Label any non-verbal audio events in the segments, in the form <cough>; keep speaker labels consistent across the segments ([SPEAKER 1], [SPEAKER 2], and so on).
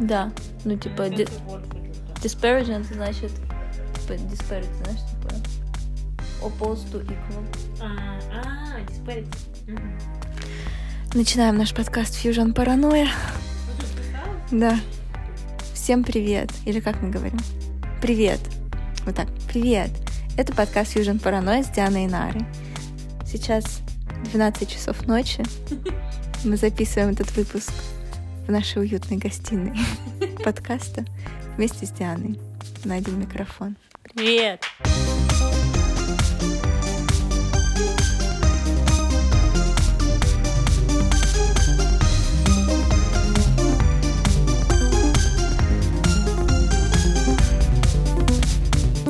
[SPEAKER 1] Да. Ну, типа, ди- disparaging значит... Типа, disparity, знаешь, типа... Opposed to equal.
[SPEAKER 2] А, а, disparity.
[SPEAKER 1] Начинаем наш подкаст Fusion
[SPEAKER 2] записала?
[SPEAKER 1] Да. Всем привет. Или как мы говорим? Привет. Вот так. Привет. Это подкаст Fusion Паранойя с Дианой и Нарой. Сейчас 12 часов ночи. Мы записываем этот выпуск в нашей уютной гостиной <laughs> подкаста вместе с Дианой на один микрофон.
[SPEAKER 2] Привет.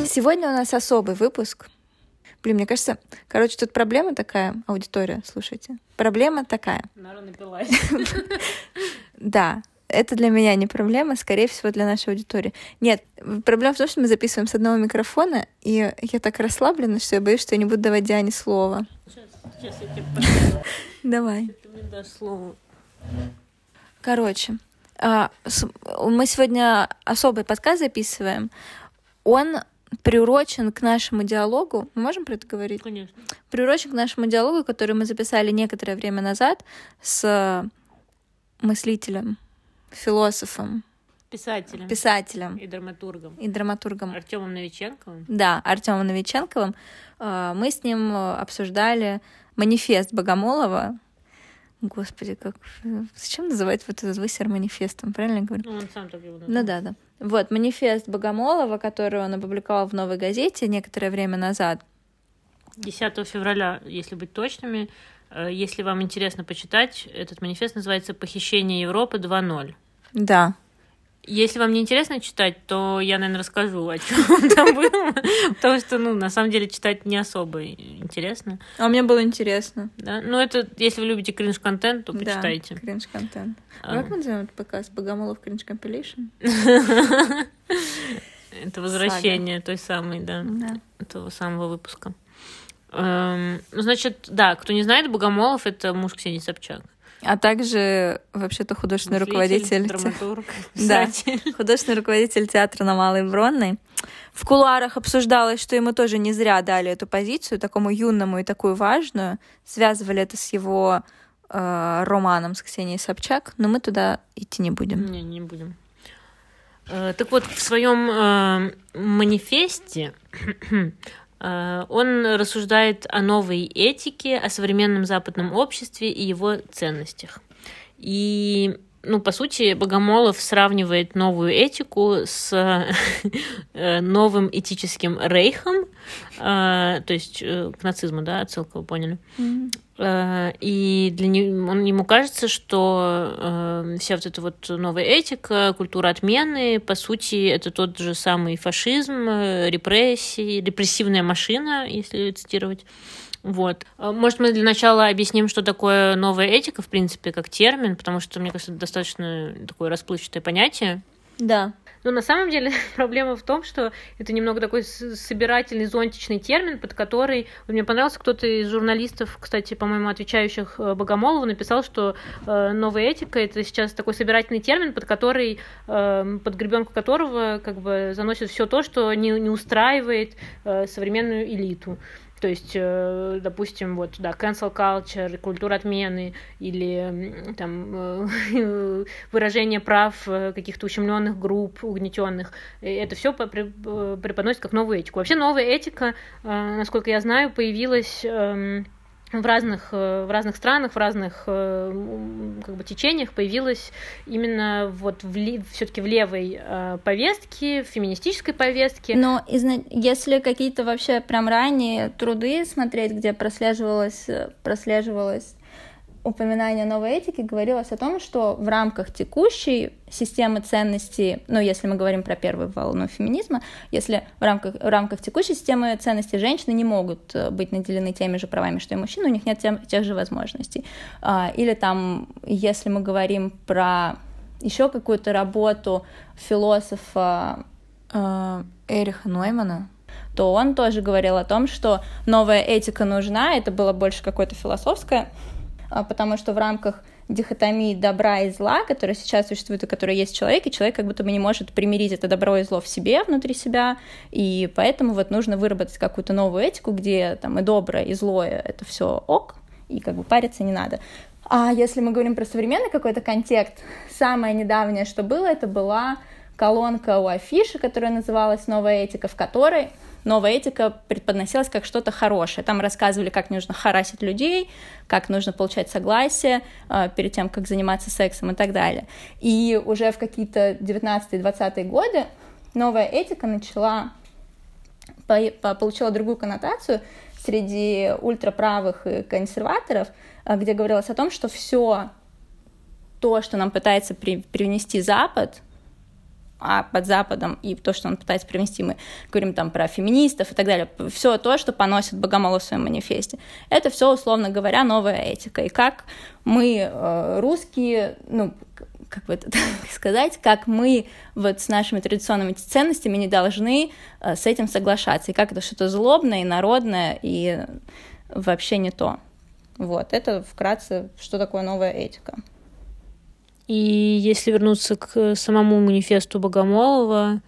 [SPEAKER 1] Сегодня у нас особый выпуск. Блин, мне кажется, короче, тут проблема такая, аудитория, слушайте. Проблема такая.
[SPEAKER 2] Нара напилась. <laughs>
[SPEAKER 1] Да, это для меня не проблема, скорее всего, для нашей аудитории. Нет, проблема в том, что мы записываем с одного микрофона, и я так расслаблена, что я боюсь, что я не буду давать Диане слово.
[SPEAKER 2] Сейчас, сейчас я тебе.
[SPEAKER 1] Давай.
[SPEAKER 2] Ты мне дашь слово.
[SPEAKER 1] Короче, а, мы сегодня особый подкаст записываем. Он приурочен к нашему диалогу. Мы можем про это говорить?
[SPEAKER 2] Конечно.
[SPEAKER 1] приурочен к нашему диалогу, который мы записали некоторое время назад с мыслителем, философом,
[SPEAKER 2] Писателем.
[SPEAKER 1] писателем
[SPEAKER 2] И драматургом.
[SPEAKER 1] и драматургом.
[SPEAKER 2] Артемом Новиченковым.
[SPEAKER 1] Да, Артемом Новиченковым. Э, Мы с ним э, обсуждали манифест Богомолова. Господи, как... Зачем называть вот этот высер манифестом? Правильно я говорю?
[SPEAKER 2] Ну, он сам так его
[SPEAKER 1] Ну
[SPEAKER 2] назвал.
[SPEAKER 1] да, да. Вот, манифест Богомолова, который он опубликовал в «Новой газете» некоторое время назад.
[SPEAKER 2] 10 февраля, если быть точными. Э, Если вам интересно почитать, этот манифест называется «Похищение Европы 2.0».
[SPEAKER 1] Да.
[SPEAKER 2] Если вам не интересно читать, то я, наверное, расскажу, о чем там было, <laughs> потому что, ну, на самом деле, читать не особо интересно.
[SPEAKER 1] А мне было интересно.
[SPEAKER 2] Да? Ну, это, если вы любите кринж-контент, то почитайте.
[SPEAKER 1] Да, кринж-контент. А как мы назовем этот подкаст? Богомолов кринж компилейшн? <laughs>
[SPEAKER 2] Это возвращение той самой, да,
[SPEAKER 1] Да.
[SPEAKER 2] того самого выпуска. Эм, Ну, значит, да, кто не знает, Богомолов — это муж Ксении Собчак.
[SPEAKER 1] А также вообще-то художественный руководитель, те-
[SPEAKER 2] драматург, <laughs>
[SPEAKER 1] Да. художественный руководитель театра на Малой Бронной. В кулуарах обсуждалось, что ему тоже не зря дали эту позицию, такому юному и такую важную. Связывали это с его э, романом с Ксенией Собчак, но мы туда идти не будем.
[SPEAKER 2] Не, не будем. Э, Так вот, в своем э, манифесте он рассуждает о новой этике, о современном западном обществе и его ценностях. И, ну, по сути, Богомолов сравнивает новую этику с <laughs> э, новым этическим рейхом, э, то есть э, к нацизму, да, отсылка, вы поняли.
[SPEAKER 1] Мгм.
[SPEAKER 2] Э, И для него, ему кажется, что э, вся вот эта вот новая этика, культура отмены, по сути, это тот же самый фашизм, э, репрессии, репрессивная машина, если цитировать. Вот. Э, Может, мы для начала объясним, что такое новая этика, в принципе, как термин, потому что, мне кажется, это достаточно такое расплывчатое понятие.
[SPEAKER 1] Да.
[SPEAKER 2] Но на самом деле <laughs> проблема в том, что это немного такой собирательный, зонтичный термин, под который... Мне понравился кто-то из журналистов, кстати, по-моему, отвечающих э, Богомолову, написал, что э, новая этика — это сейчас такой собирательный термин, под который, э, под гребенку которого как бы заносит все то, что не, не устраивает э, современную элиту. То есть, э, допустим, вот, да, cancel culture, культура отмены или там э, <laughs> выражение прав э, каких-то ущемленных групп, угнетенных. Это все преподносит как новую этику. Вообще новая этика, насколько я знаю, появилась эм, в разных, э, в разных странах, в разных э, как бы, течениях появилась именно вот в все-таки в левой э, повестке, в феминистической повестке.
[SPEAKER 1] Но если какие-то вообще прям ранние труды смотреть, где прослеживалось, прослеживалось упоминание новой этики, говорилось о том, что в рамках текущей системы ценностей, ну, если мы говорим про первую волну феминизма, если в рамках, в рамках текущей системы ценностей женщины не могут э, быть наделены теми же правами, что и мужчины, у них нет тем- тех же возможностей. А, Или там, если мы говорим про еще какую-то работу философа э, Эриха Ноймана, то он тоже говорил о том, что новая этика нужна, это было больше какое-то философское, потому что в рамках дихотомии добра и зла, которая сейчас существует и которая есть в человеке, человек как будто бы не может примирить это добро и зло в себе, внутри себя, и поэтому вот нужно выработать какую-то новую этику, где там и доброе, и злое — это все ок, и как бы париться не надо. А если мы говорим про современный какой-то контекст, самое недавнее, что было, это была колонка у афиши, которая называлась «Новая этика», в которой новая этика преподносилась как что-то хорошее. Там рассказывали, как нужно харасить людей, как нужно получать согласие э, перед тем, как заниматься сексом и так далее. И уже в какие-то 19-20-е годы новая этика начала, по, по, получила другую коннотацию среди ультраправых и консерваторов, э, где говорилось о том, что все то, что нам пытается при, привнести Запад, а под Западом и то, что он пытается привнести, мы говорим там про феминистов и так далее, все то, что поносит Богомолов в своем манифесте, это все, условно говоря, новая этика. И как мы, э, русские, ну, как бы это <laughs> сказать, как мы вот с нашими традиционными ценностями не должны э, с этим соглашаться, и как это что-то злобное и народное, и вообще не то. Вот, это вкратце, что такое новая этика.
[SPEAKER 2] И если вернуться к самому манифесту Богомолова,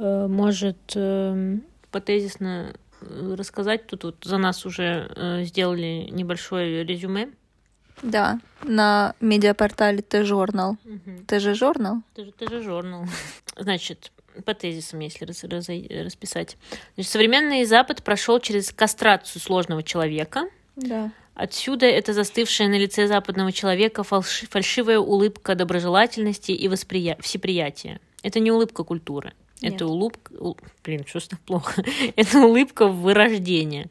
[SPEAKER 2] э, может э, потезисно э, рассказать, тут вот за нас уже сделали небольшое резюме.
[SPEAKER 1] Да, на медиапортале Т-журнал. Угу. Т-журнал?
[SPEAKER 2] Т-журнал. Значит, по тезисам, если раз, раз, расписать. Значит, современный Запад прошел через кастрацию сложного человека.
[SPEAKER 1] Да.
[SPEAKER 2] Отсюда это застывшая на лице западного человека фальши фальшивая улыбка доброжелательности и восприя... всеприятия. Это не улыбка культуры. Нет. <laughs> Это улыбка... Блин, что так плохо? это улыбка вырождения.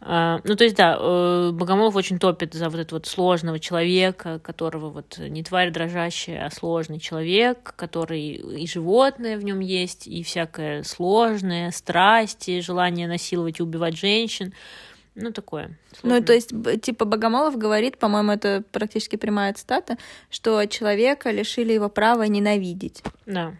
[SPEAKER 2] Uh, ну, то есть, да, uh, Богомолов очень топит за вот этого вот сложного человека, которого вот не тварь дрожащая, а сложный человек, который и животное в нем есть, и всякое сложное, страсти, желание насиловать и убивать женщин. Ну, такое.
[SPEAKER 1] Сложно. Ну, то есть, типа, Богомолов говорит, по-моему, это практически прямая цитата, что человека лишили его права ненавидеть.
[SPEAKER 2] Да.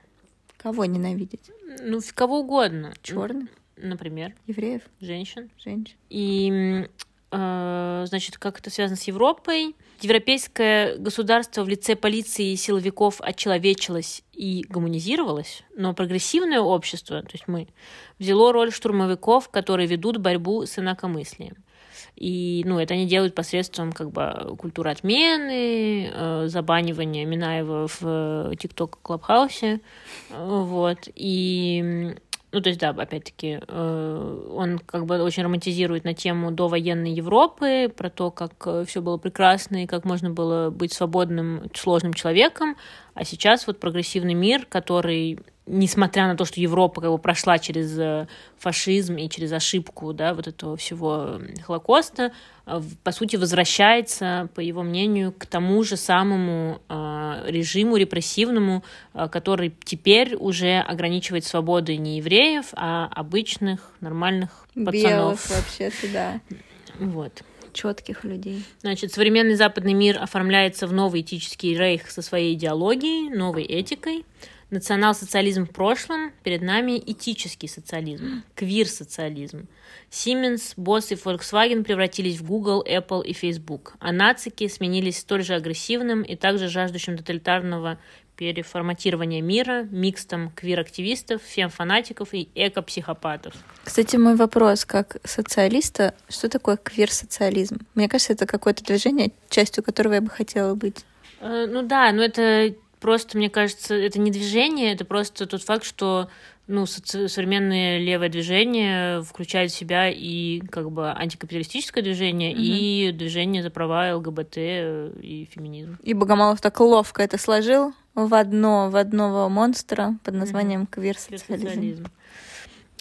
[SPEAKER 1] Кого ненавидеть?
[SPEAKER 2] Ну, кого угодно.
[SPEAKER 1] Черных?
[SPEAKER 2] Например.
[SPEAKER 1] Евреев?
[SPEAKER 2] Женщин.
[SPEAKER 1] Женщин.
[SPEAKER 2] И, э, значит, как это связано с Европой? Европейское государство в лице полиции и силовиков отчеловечилось и гуманизировалось, но прогрессивное общество, то есть мы, взяло роль штурмовиков, которые ведут борьбу с инакомыслием. И, ну, это они делают посредством, как бы, культуры отмены, э, забанивания Минаева в ТикТок Клабхаусе, э, вот, и ну, то есть, да, опять-таки, э, он как бы очень романтизирует на тему довоенной Европы, про то, как э, все было прекрасно и как можно было быть свободным, сложным человеком. А сейчас вот прогрессивный мир, который несмотря на то, что Европа как бы прошла через э, фашизм и через ошибку, да, вот этого всего Холокоста, э, по сути, возвращается, по его мнению, к тому же самому э, режиму репрессивному, который теперь уже ограничивает свободы не евреев, а обычных, нормальных пацанов.
[SPEAKER 1] Белых вообще-то, да.
[SPEAKER 2] Вот
[SPEAKER 1] четких людей.
[SPEAKER 2] Значит, современный западный мир оформляется в новый этический рейх со своей идеологией, новой этикой. Национал-социализм в прошлом, перед нами этический социализм, <gasps> квир-социализм. Siemens, Boss и Volkswagen превратились в Google, Apple и Facebook, а нацики сменились столь же агрессивным и также жаждущим тоталитарного переформатирования мира, микстом квир-активистов, фем-фанатиков и эко-психопатов.
[SPEAKER 1] Кстати, мой вопрос как социалиста, что такое квир-социализм? Мне кажется, это какое-то движение, частью которого я бы хотела быть.
[SPEAKER 2] Э, ну да, но это просто, мне кажется, это не движение, это просто тот факт, что ну, современное левое движение включает в себя и как бы антикапиталистическое движение, угу. и движение за права ЛГБТ и феминизм.
[SPEAKER 1] И Богомолов так ловко это сложил в одно, в одного монстра под названием угу. квир-социализм.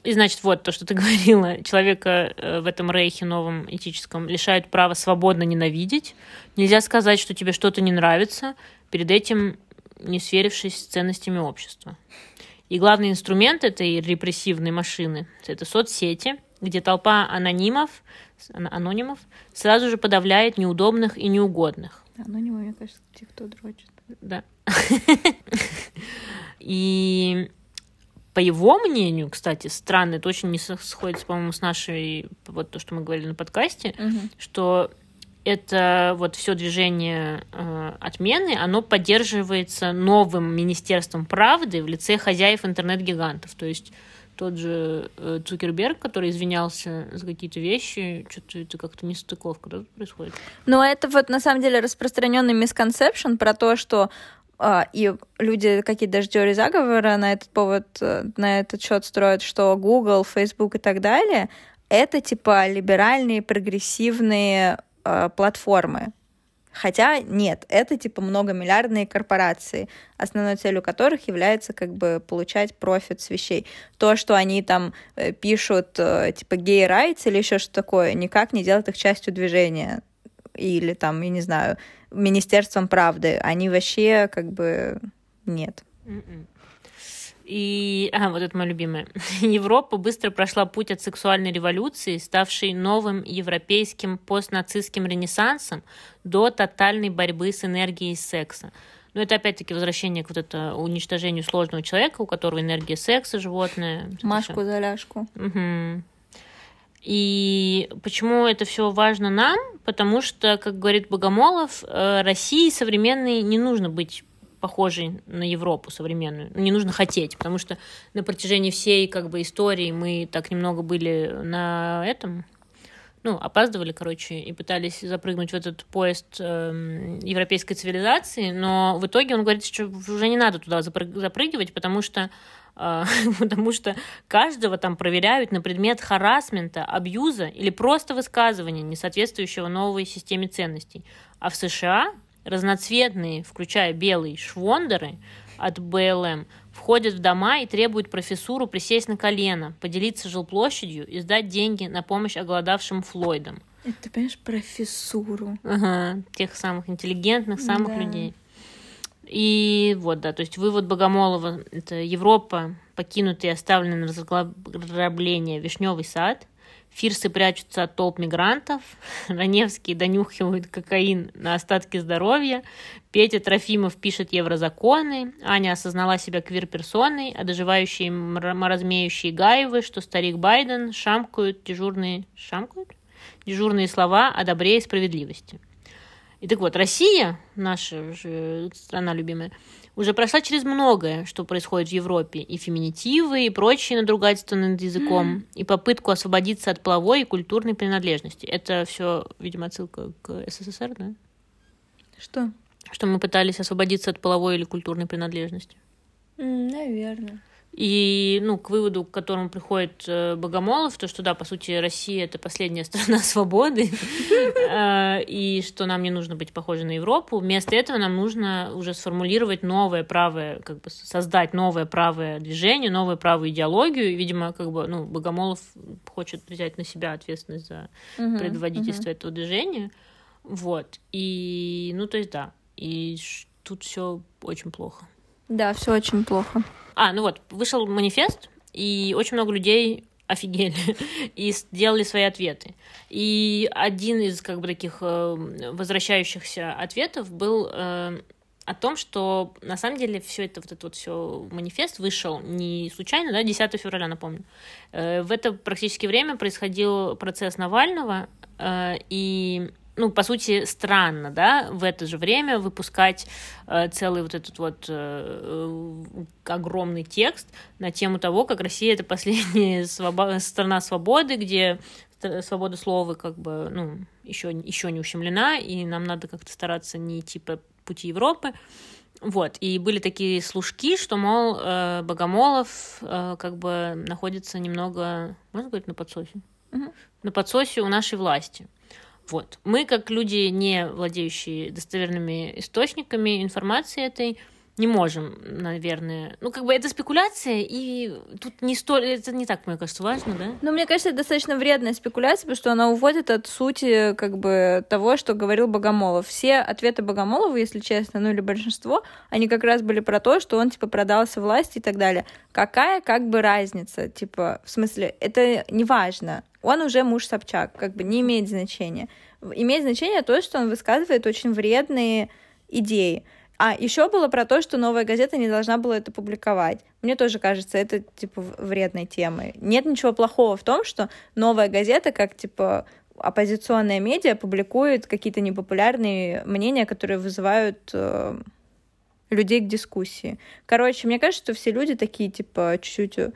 [SPEAKER 2] И значит, вот то, что ты <laughs> говорила, человека э, в этом рейхе новом этическом лишают права свободно ненавидеть. Нельзя сказать, что тебе что-то не нравится. Перед этим не сверившись с ценностями общества. И главный инструмент этой репрессивной машины – это соцсети, где толпа анонимов, анонимов сразу же подавляет неудобных и неугодных.
[SPEAKER 1] Анонимы, мне кажется, те, кто дрочит.
[SPEAKER 2] Да. <laughs> И по его мнению, кстати, странно, это очень не сходится, по-моему, с нашей, вот то, что мы говорили на подкасте, угу. что это вот все движение э, отмены, оно поддерживается новым Министерством правды в лице хозяев интернет-гигантов. То есть тот же э, Цукерберг, который извинялся за какие-то вещи, что-то это как-то не стыковка да, происходит.
[SPEAKER 1] Ну, это вот на самом деле распространенный мисконцепшн про то, что э, и люди какие-то даже теории заговора на этот повод, э, на этот счет строят, что Google, Facebook и так далее это типа либеральные, прогрессивные э, платформы. Хотя нет, это типа многомиллиардные корпорации, основной целью которых является как бы получать профит с вещей. То, что они там э, пишут э, типа гей райтс или еще что такое, никак не делает их частью движения. Или там, я не знаю, Министерством правды. Они вообще как бы нет.
[SPEAKER 2] Mm-mm. И, а, вот это моя любимая. <laughs> Европа быстро прошла путь от сексуальной революции, ставшей новым европейским постнацистским ренессансом, до тотальной борьбы с энергией секса. Но это опять-таки возвращение к вот это уничтожению сложного человека, у которого энергия секса, животное.
[SPEAKER 1] Машку за ляжку.
[SPEAKER 2] Угу. И почему это все важно нам? Потому что, как говорит Богомолов, э, России современной не нужно быть похожей на Европу современную. Не нужно хотеть, потому что на протяжении всей как бы истории мы так немного были на этом, ну, опаздывали, короче, и пытались запрыгнуть в этот поезд э, европейской цивилизации, но в итоге он говорит, что уже не надо туда запрыгивать, потому что э, <laughs> потому что каждого там проверяют на предмет харасмента, абьюза или просто высказывания, не соответствующего новой системе ценностей. А в США разноцветные, включая белый, швондеры от БЛМ входят в дома и требуют профессуру присесть на колено, поделиться жилплощадью и сдать деньги на помощь оголодавшим Флойдам.
[SPEAKER 1] Это, ты понимаешь, профессуру.
[SPEAKER 2] Ага, тех самых интеллигентных, самых да. людей. И вот, да, то есть вывод Богомолова — это Европа, покинутый и оставленный на разграбление вишневый сад — Фирсы прячутся от толп мигрантов, <laughs> Раневский донюхивают кокаин на остатки здоровья, Петя Трофимов пишет еврозаконы, Аня осознала себя квир-персоной, а доживающие маразмеющие Гаевы, что старик Байден шамкают дежурные... Шамкают? Дежурные слова о добре и справедливости. И так вот, Россия, наша же страна любимая, уже прошла через многое, что происходит в Европе, и феминитивы, и прочие надругательства над языком, mm. и попытку освободиться от половой и культурной принадлежности. Это все, видимо, отсылка к СССР, да?
[SPEAKER 1] Что?
[SPEAKER 2] Что мы пытались освободиться от половой или культурной принадлежности.
[SPEAKER 1] Mm, наверное.
[SPEAKER 2] И, ну, к выводу, к которому приходит э, Богомолов, то, что, да, по сути, Россия — это последняя <laughs> страна свободы, <laughs> э, и что нам не нужно быть похожи на Европу. Вместо этого нам нужно уже сформулировать новое правое, как бы создать новое правое движение, новую правую идеологию. И, видимо, как бы, ну, Богомолов хочет взять на себя ответственность за предводительство этого движения. Вот. И, ну, то есть, да. И тут все очень плохо.
[SPEAKER 1] Да, все очень плохо.
[SPEAKER 2] А, ну вот, вышел манифест, и очень много людей офигели <laughs> и сделали свои ответы. И один из как бы таких э, возвращающихся ответов был э, о том, что на самом деле все это вот этот вот все манифест вышел не случайно, да, 10 февраля, напомню. Э, в это практически время происходил процесс Навального, и ну, по сути, странно, да, в это же время выпускать э, целый вот этот вот э, огромный текст на тему того, как Россия это последняя <laughs> свобо- страна свободы, где свобода слова как бы, ну, еще, еще не ущемлена, и нам надо как-то стараться не идти по пути Европы. Вот, и были такие служки, что, мол, э, Богомолов э, как бы находится немного, можно говорить, на подсосе? Угу. На подсосе у нашей власти. Вот. Мы, как люди, не владеющие достоверными источниками информации этой, не можем, наверное. Ну, как бы это спекуляция, и тут не столь... Это не так, мне кажется, важно, да?
[SPEAKER 1] Ну, мне кажется, это достаточно вредная спекуляция, потому что она уводит от сути, как бы, того, что говорил Богомолов. Все ответы Богомолова, если честно, ну или большинство, они как раз были про то, что он, типа, продался власти и так далее. Какая, как бы, разница? Типа, в смысле, это не важно. Он уже муж Собчак, как бы, не имеет значения. Имеет значение то, что он высказывает очень вредные идеи. А еще было про то, что новая газета не должна была это публиковать. Мне тоже кажется, это типа вредной темой. Нет ничего плохого в том, что новая газета, как типа оппозиционная медиа публикует какие-то непопулярные мнения, которые вызывают э, людей к дискуссии. Короче, мне кажется, что все люди такие, типа, чуть-чуть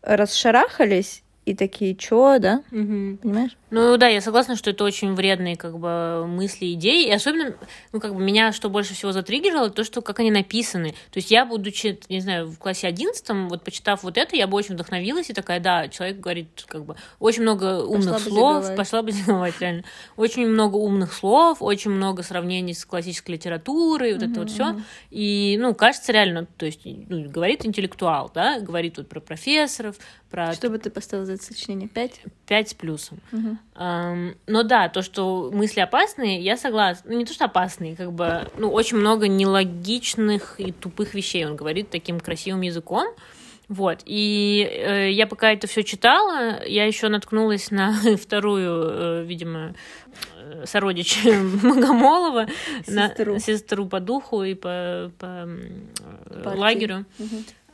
[SPEAKER 1] расшарахались и такие, чё, да?
[SPEAKER 2] Мгм.
[SPEAKER 1] Понимаешь?
[SPEAKER 2] Ну да, я согласна, что это очень вредные как бы мысли, идеи. И особенно, ну как бы меня что больше всего затриггерило, то, что как они написаны. То есть я, будучи, не знаю, в классе одиннадцатом, вот почитав вот это, я бы очень вдохновилась и такая, да, человек говорит как бы очень много умных
[SPEAKER 1] бы
[SPEAKER 2] слов,
[SPEAKER 1] зиговать.
[SPEAKER 2] пошла бы <laughs> зиговать, реально. Очень много умных слов, очень много сравнений с классической литературой, вот это вот все. И, ну, кажется, реально, то есть, ну, говорит интеллектуал, да, говорит вот про профессоров, про
[SPEAKER 1] Что бы ты поставил за это сочинение? Пять?
[SPEAKER 2] 5 с плюсом. Ам, но да, то, что мысли опасные, я согласна. Ну, не то, что опасные, как бы, ну, очень много нелогичных и тупых вещей он говорит таким красивым языком. Вот, и э, я пока это все читала, я еще наткнулась на <laughs> вторую, э, видимо, э, сородич Богомолова, <laughs> на
[SPEAKER 1] Сестру.
[SPEAKER 2] сестру по духу и по, по,
[SPEAKER 1] Партии.
[SPEAKER 2] лагерю.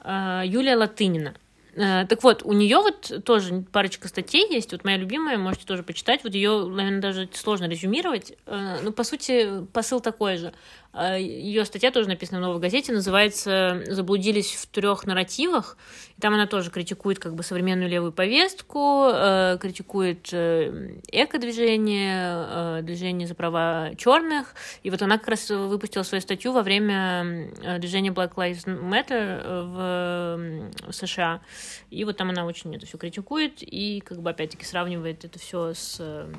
[SPEAKER 2] А, Юлия Латынина. Э, Так вот, у нее вот тоже парочка статей есть. Вот моя любимая, можете тоже почитать. Вот ее, наверное, даже сложно резюмировать. Э, Ну, по сути, посыл такой же. Ее статья тоже написана в новой газете, называется «Заблудились в трех нарративах». И там она тоже критикует как бы современную левую повестку, э, критикует э, эко-движение, э, движение за права черных. И вот она как раз выпустила свою статью во время э, движения Black Lives Matter э, в, э, США. И вот там она очень это все критикует и как бы опять-таки сравнивает это все с э,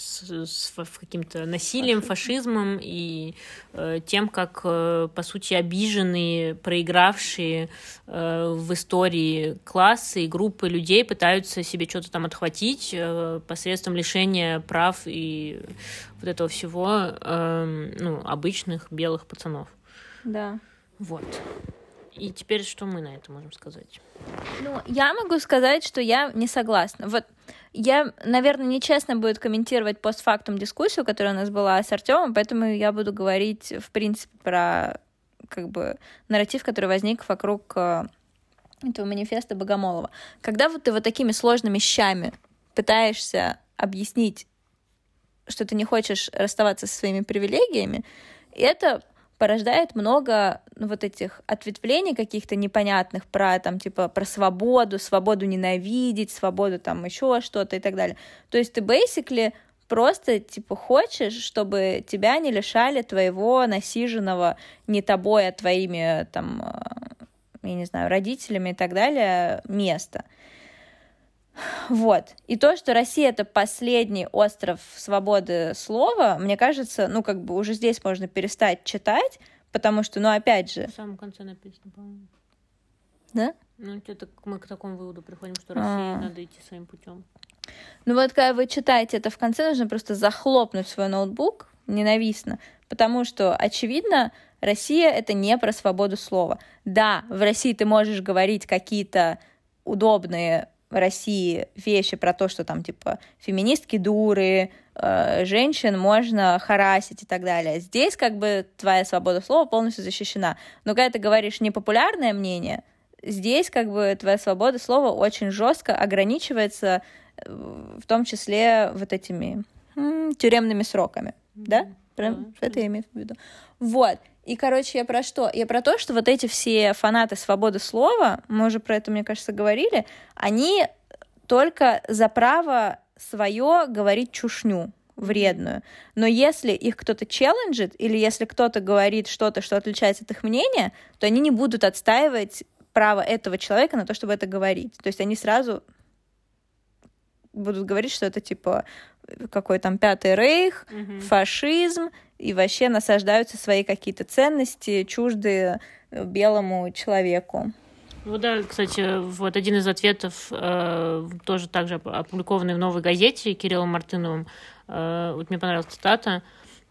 [SPEAKER 2] с, с каким-то насилием, фашизмом и э, тем, как, э, по сути, обиженные, проигравшие э, в истории классы и группы людей пытаются себе что-то там отхватить э, посредством лишения прав и вот этого всего э, ну, обычных белых пацанов.
[SPEAKER 1] Да.
[SPEAKER 2] Вот. И теперь что мы на это можем сказать?
[SPEAKER 1] Ну, я могу сказать, что я не согласна. Вот я, наверное, нечестно будет комментировать постфактум дискуссию, которая у нас была с Артемом, поэтому я буду говорить, в принципе, про как бы нарратив, который возник вокруг э, этого манифеста Богомолова. Когда вот ты вот такими сложными щами пытаешься объяснить, что ты не хочешь расставаться со своими привилегиями, это порождает много ну, вот этих ответвлений каких-то непонятных про там типа про свободу, свободу ненавидеть, свободу там еще что-то и так далее. То есть ты basically просто типа хочешь, чтобы тебя не лишали твоего насиженного не тобой, а твоими там э, я не знаю родителями и так далее места. Вот. И то, что Россия это последний остров свободы слова, мне кажется, ну, как бы уже здесь можно перестать читать, потому что, ну, опять же,
[SPEAKER 2] В самом конце написано, по-моему.
[SPEAKER 1] да?
[SPEAKER 2] Ну, это мы к такому выводу приходим, что России
[SPEAKER 1] А.
[SPEAKER 2] надо идти своим путем.
[SPEAKER 1] Ну вот, когда вы читаете это в конце, нужно просто захлопнуть свой ноутбук ненавистно, потому что, очевидно, Россия — это не про свободу слова. Да, в России ты можешь говорить какие-то удобные в России вещи про то, что там, типа, феминистки дуры, э, женщин можно харасить и так далее. Здесь как бы твоя свобода слова полностью защищена. Но когда ты говоришь непопулярное мнение, здесь как бы твоя свобода слова очень жестко ограничивается, э, в том числе вот этими м, тюремными сроками, да? Прям
[SPEAKER 2] Да,
[SPEAKER 1] это я имею в виду. Вот. И, короче, я про что? Я про то, что вот эти все фанаты свободы слова, мы уже про это, мне кажется, говорили, они только за право свое говорить чушню вредную. Но если их кто-то челленджит, или если кто-то говорит что-то, что отличается от их мнения, то они не будут отстаивать право этого человека на то, чтобы это говорить. То есть они сразу будут говорить, что это типа какой там пятый рейх,
[SPEAKER 2] Мгм.
[SPEAKER 1] фашизм, и вообще насаждаются свои какие-то ценности, чуждые э, белому человеку.
[SPEAKER 2] Ну да, кстати, вот один из ответов, э, тоже также оп- опубликованный в «Новой газете» Кириллом Мартыновым, э, вот мне понравилась цитата,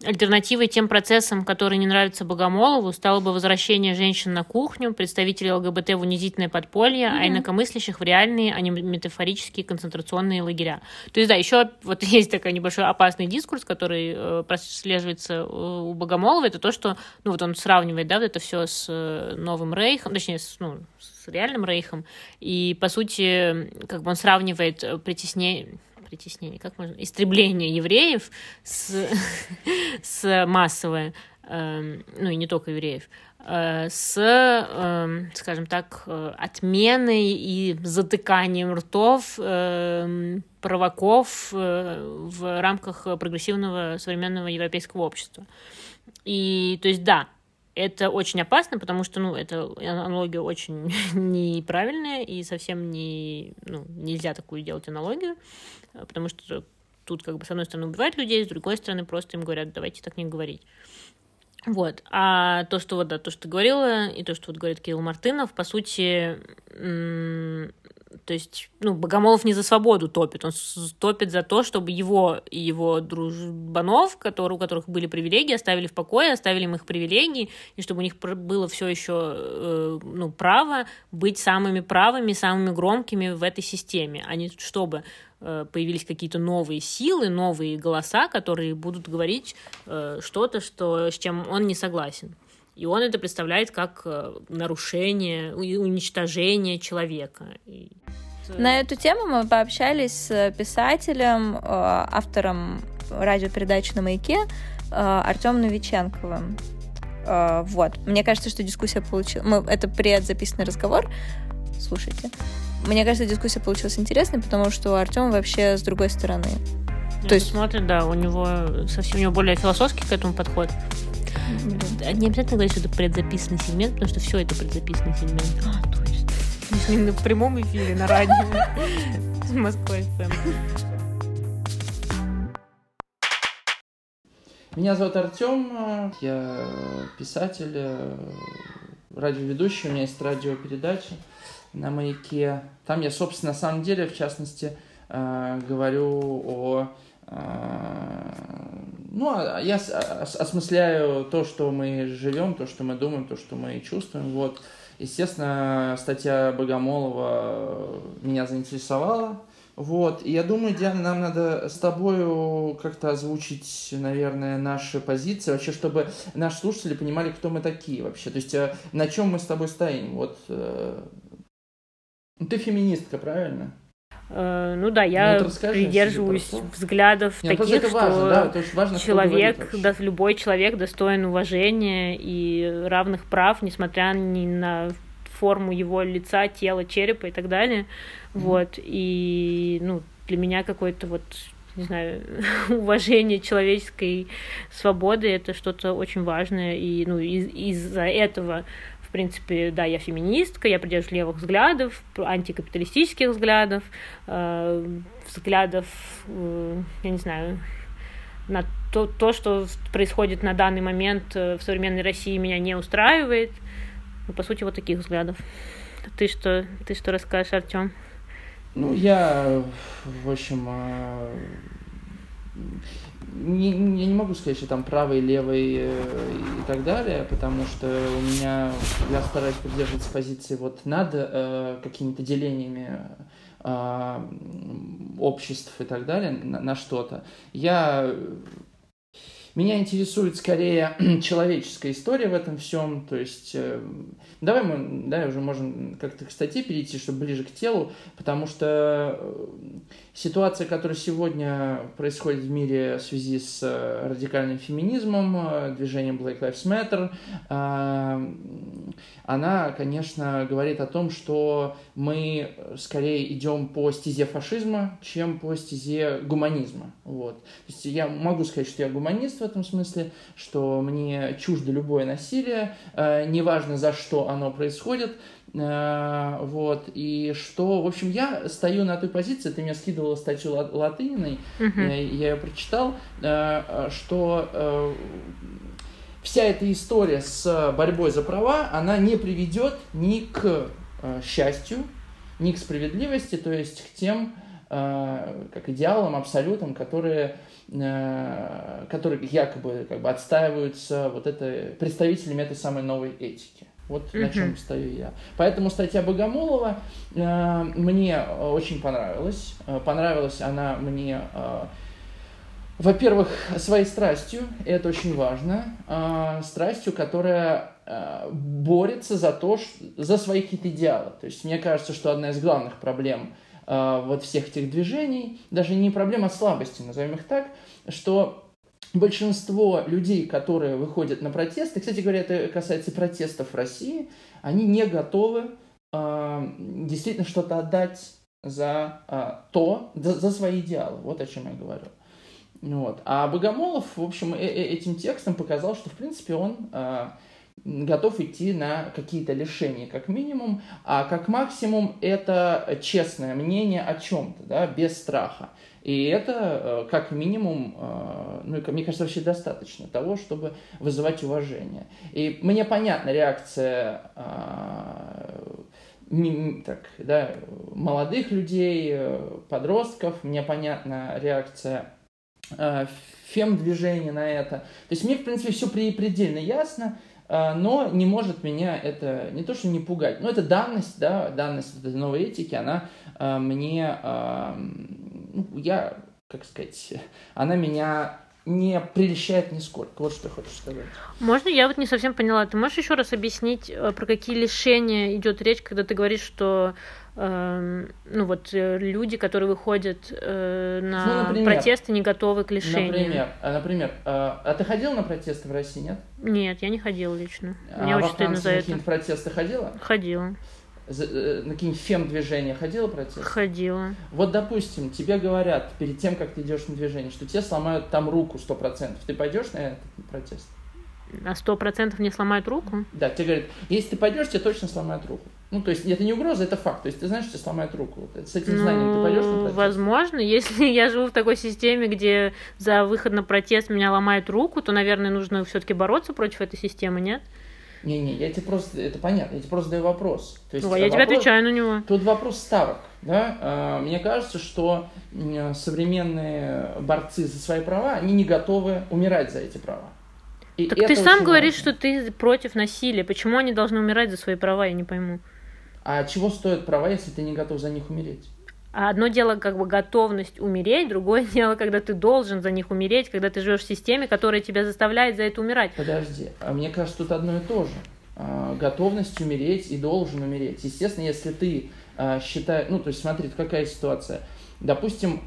[SPEAKER 2] Альтернативой тем процессам, которые не нравятся Богомолову, стало бы возвращение женщин на кухню, представителей ЛГБТ в унизительное подполье, а инакомыслящих в реальные, а не метафорические концентрационные лагеря. То есть, да, еще вот <laughs> есть такой небольшой опасный дискурс, который э, прослеживается э, у Богомолова, это то, что, ну, вот он сравнивает, да, вот это все с э, новым рейхом, точнее, с, ну, с реальным рейхом, и, по сути, как бы он сравнивает э, притеснение притеснение, как можно, истребление евреев с, <laughs> с массовое, э, ну и не только евреев, э, с, э, скажем так, э, отменой и затыканием ртов э, провоков э, в рамках прогрессивного современного европейского общества. И, то есть, да, это очень опасно, потому что, ну, это аналогия очень <laughs> неправильная, и совсем не, ну, нельзя такую делать аналогию, потому что тут, как бы, с одной стороны, убивают людей, с другой стороны, просто им говорят, давайте так не говорить. Вот. А то, что вот, да, то, что ты говорила, и то, что вот говорит Кирилл Мартынов, по сути, то есть, ну, Богомолов не за свободу топит, он топит за то, чтобы его и его дружбанов, которые, у которых были привилегии, оставили в покое, оставили им их привилегии, и чтобы у них было все еще э, ну, право быть самыми правыми, самыми громкими в этой системе, а не чтобы э, появились какие-то новые силы, новые голоса, которые будут говорить э, что-то, что, с чем он не согласен. И он это представляет как э, нарушение, уничтожение человека.
[SPEAKER 1] На эту тему мы пообщались с писателем, э, автором радиопередачи на маяке э, Артемом Новиченковым. Вот. Мне кажется, что дискуссия получилась... Мы... Это предзаписанный разговор. Слушайте. Мне кажется, дискуссия получилась интересной, потому что Артем вообще с другой стороны.
[SPEAKER 2] То есть смотрит, да, у него совсем у него более философский к этому подход. Не обязательно говорить, что это предзаписанный сегмент, потому что все это предзаписанный сегмент. А, точно. Не на прямом эфире, на радио. <laughs> С Москвой ФМ.
[SPEAKER 3] Меня зовут Артем, я писатель, радиоведущий, у меня есть радиопередача на маяке. Там я, собственно, на самом деле, в частности, э, говорю о э, ну, а я осмысляю то, что мы живем, то, что мы думаем, то, что мы чувствуем. Вот. Естественно, статья Богомолова меня заинтересовала. Вот. И я думаю, Диана, нам надо с тобой как-то озвучить, наверное, наши позиции, вообще, чтобы наши слушатели понимали, кто мы такие вообще. То есть, э, на чем мы с тобой стоим. Вот. Э, ты феминистка, правильно?
[SPEAKER 2] Э, ну да, я ну, придерживаюсь взглядов Нет, таких, что важно, да, важно, человек, да, любой человек достоин уважения и равных прав, несмотря ни на форму его лица, тела, черепа и так далее. Mm-hmm. Вот. И ну, для меня какой-то вот не знаю, <laughs> уважение человеческой свободы это что-то очень важное, и ну, из- из-за этого в принципе, да, я феминистка, я придерживаюсь левых взглядов, антикапиталистических взглядов, э, взглядов, э, я не знаю, на то, то, что происходит на данный момент э, в современной России, меня не устраивает. Ну, по сути, вот таких взглядов. Ты что, ты что расскажешь, Артем?
[SPEAKER 3] Ну, я, в общем, э, не, я не могу сказать, что там правый, левый э, и так далее, потому что у меня, я стараюсь придерживаться позиции вот над э, какими-то делениями э, обществ и так далее на, на что-то. Я меня интересует скорее <clears throat> человеческая история в этом всем. То есть, э, давай мы, да, уже можем как-то к статье перейти, чтобы ближе к телу, потому что э, ситуация, которая сегодня происходит в мире в связи с э, радикальным феминизмом, движением Black Lives Matter, она, конечно, говорит о том, что мы скорее идем по стезе фашизма, чем по стезе гуманизма. Вот. То есть я могу сказать, что я гуманист в этом смысле, что мне чуждо любое насилие, э, неважно за что оно происходит, э, вот, и что, в общем, я стою на той позиции, ты мне скидывала статью Латыниной, uh-huh. я, я ее прочитал, э, что вся эта история с борьбой за права, она не приведет ни к счастью, ни к справедливости, то есть к тем как идеалам, абсолютам, которые Э, которые якобы как бы отстаиваются вот это представителями этой самой новой этики. Вот mm-hmm. на чем стою я. Поэтому статья Богомолова э, мне очень понравилась. Э, понравилась она мне, э, во-первых, своей страстью, это очень важно, э, страстью, которая э, борется за то, что, за свои какие-то идеалы. То есть мне кажется, что одна из главных проблем э, вот всех этих движений, даже не проблема а слабости, назовем их так, что большинство людей, которые выходят на протесты, кстати говоря, это касается протестов в России, они не готовы э, действительно что-то отдать за э, то, за, за свои идеалы. Вот о чем я говорю. Вот. А Богомолов, в общем, э -э этим текстом показал, что, в принципе, он э, готов идти на какие-то лишения, как минимум, а как максимум это честное мнение о чем-то, да, без страха. И это, э, как минимум, ну, мне кажется, вообще достаточно того, чтобы вызывать уважение. И мне понятна реакция так, да, молодых людей, подростков, мне понятна реакция фем-движения на это. То есть мне, в принципе, все предельно ясно. А, но не может меня это не то, что не пугать, но это данность, да, данность этой новой этики, она а, мне, ну, я, как сказать, она меня не прельщает нисколько. Вот что я хочу сказать.
[SPEAKER 2] Можно? Я вот не совсем поняла. Ты можешь еще раз объяснить, э, про какие лишения идет речь, когда ты говоришь, что ну вот э, люди, которые выходят э, на ну, например, протесты, не готовы к лишению.
[SPEAKER 3] Например, а, например, а, а ты ходил на протесты в России, нет?
[SPEAKER 2] Нет, я не ходила лично. Мне а очень стыдно за это.
[SPEAKER 3] на протесты ходила?
[SPEAKER 2] Ходила.
[SPEAKER 3] За, э, на какие-нибудь фем-движения ходила протест?
[SPEAKER 2] Ходила.
[SPEAKER 3] Вот, допустим, тебе говорят перед тем, как ты идешь на движение, что тебе сломают там руку сто процентов. Ты пойдешь на этот протест?
[SPEAKER 2] На сто процентов не сломают руку?
[SPEAKER 3] Да, тебе говорят, если ты пойдешь, тебе точно сломают руку. Ну, то есть это не угроза, это факт. То есть ты знаешь, что тебе сломают руку. С этим ну, знанием ты пойдешь на протест?
[SPEAKER 2] Возможно, если <laughs> я живу в такой системе, где за выход на протест меня ломает руку, то, наверное, нужно все-таки бороться против этой системы, нет?
[SPEAKER 3] Не-не, я тебе просто, это понятно, я тебе просто даю вопрос.
[SPEAKER 2] То есть, ну, а я тебе отвечаю на него.
[SPEAKER 3] Тут вопрос ставок, да. А, мне кажется, что современные борцы за свои права, они не готовы умирать за эти права.
[SPEAKER 2] И так ты сам говоришь, важно. что ты против насилия. Почему они должны умирать за свои права, я не пойму.
[SPEAKER 3] А чего стоят права, если ты не готов за них умереть?
[SPEAKER 2] А одно дело как бы готовность умереть, другое <laughs> дело, когда ты должен за них умереть, когда ты живешь в системе, которая тебя заставляет за это умирать.
[SPEAKER 3] Подожди, а мне кажется, тут одно и то же. А, готовность умереть и должен умереть. Естественно, если ты а, считаешь, ну, то есть смотри, какая ситуация. Допустим,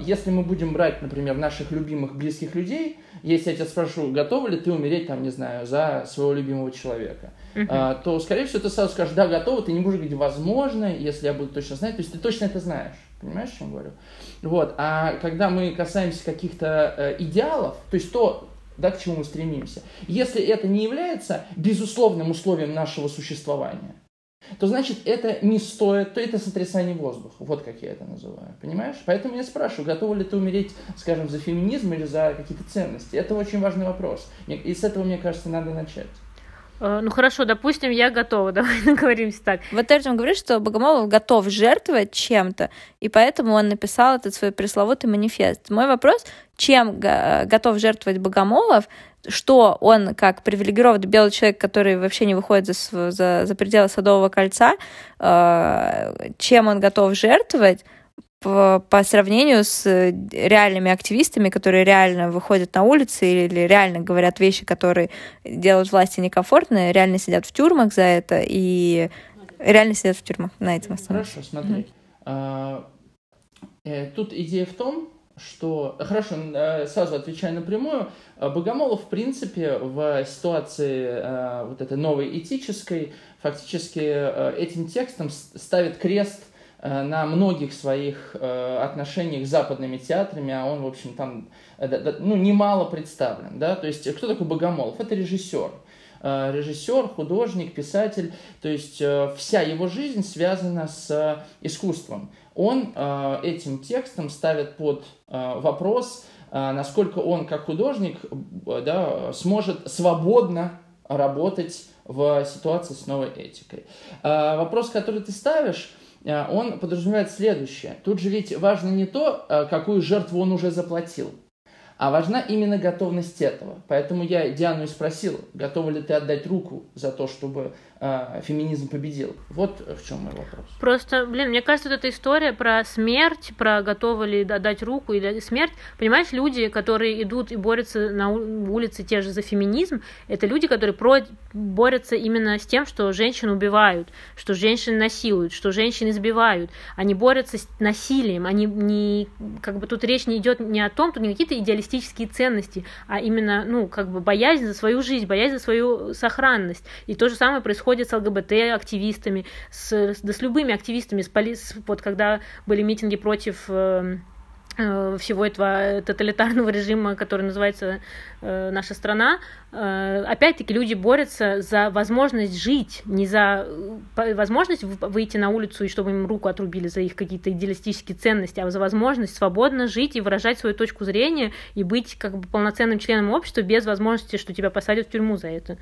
[SPEAKER 3] если мы будем брать, например, наших любимых близких людей, если я тебя спрошу, готова ли ты умереть, там, не знаю, за своего любимого человека, uh-huh. то, скорее всего, ты сразу скажешь, да, готова, ты не будешь говорить, возможно, если я буду точно знать, то есть ты точно это знаешь. Понимаешь, о чем говорю? Вот. А когда мы касаемся каких-то э, идеалов, то есть то, да, к чему мы стремимся, если это не является безусловным условием нашего существования, то значит это не стоит, то это сотрясание воздуха. Вот как я это называю. Понимаешь? Поэтому я спрашиваю, готова ли ты умереть, скажем, за феминизм или за какие-то ценности? Это очень важный вопрос. И с этого, мне кажется, надо начать.
[SPEAKER 2] Э, ну хорошо, допустим, я готова, <laughs> давай договоримся так.
[SPEAKER 1] Вот Артем говорит, что Богомолов готов жертвовать чем-то, и поэтому он написал этот свой пресловутый манифест. Мой вопрос, чем готов жертвовать Богомолов, что он, как привилегированный белый человек, который вообще не выходит за, за, за пределы Садового кольца, э, чем он готов жертвовать, по, по сравнению с реальными активистами, которые реально выходят на улицы или реально говорят вещи, которые делают власти некомфортно, реально сидят в тюрьмах за это и реально сидят в тюрьмах на этом
[SPEAKER 3] основании. Хорошо, смотри. Mm-hmm. А, э, тут идея в том, что... Хорошо, э, сразу отвечаю напрямую. Богомолов, в принципе, в ситуации э, вот этой новой этической, фактически э, этим текстом ставит крест Э, на многих своих э, отношениях с западными театрами, а он, в общем, там ну, немало представлен. Да? То есть, кто такой Богомолов? Это режиссер. Э, режиссер, художник, писатель. То есть, вся его жизнь связана с искусством. Он этим текстом ставит под вопрос, насколько он, как художник, да, сможет свободно работать в ситуации с новой этикой. Вопрос, который ты ставишь, Э, он подразумевает следующее. Тут же ведь важно не то, э, какую жертву он уже заплатил, а важна именно готовность этого. Поэтому я Диану и спросил, готова ли ты отдать руку за то, чтобы э, феминизм победил. Вот в чем мой вопрос.
[SPEAKER 2] Просто, блин, мне кажется, вот эта история про смерть, про готовы ли отдать руку или смерть, понимаешь, люди, которые идут и борются на улице те же за феминизм, это люди, которые про борются именно с тем, что женщин убивают, что женщин насилуют, что женщин избивают. Они борются с насилием, они не, как бы тут речь не идет не о том, тут не какие-то идеалистические ценности, а именно, ну, как бы боязнь за свою жизнь, боязнь за свою сохранность. И то же самое происходит с ЛГБТ-активистами, с, да с любыми активистами, с, поли... вот когда были митинги против э, Э, всего этого тоталитарного режима, который называется э, наша страна, э, опять-таки люди борются за возможность жить, не за возможность выйти на улицу и чтобы им руку отрубили за их какие-то идеалистические ценности, а за возможность свободно жить и выражать свою точку зрения и быть как бы полноценным членом общества без возможности, что тебя посадят в тюрьму за это.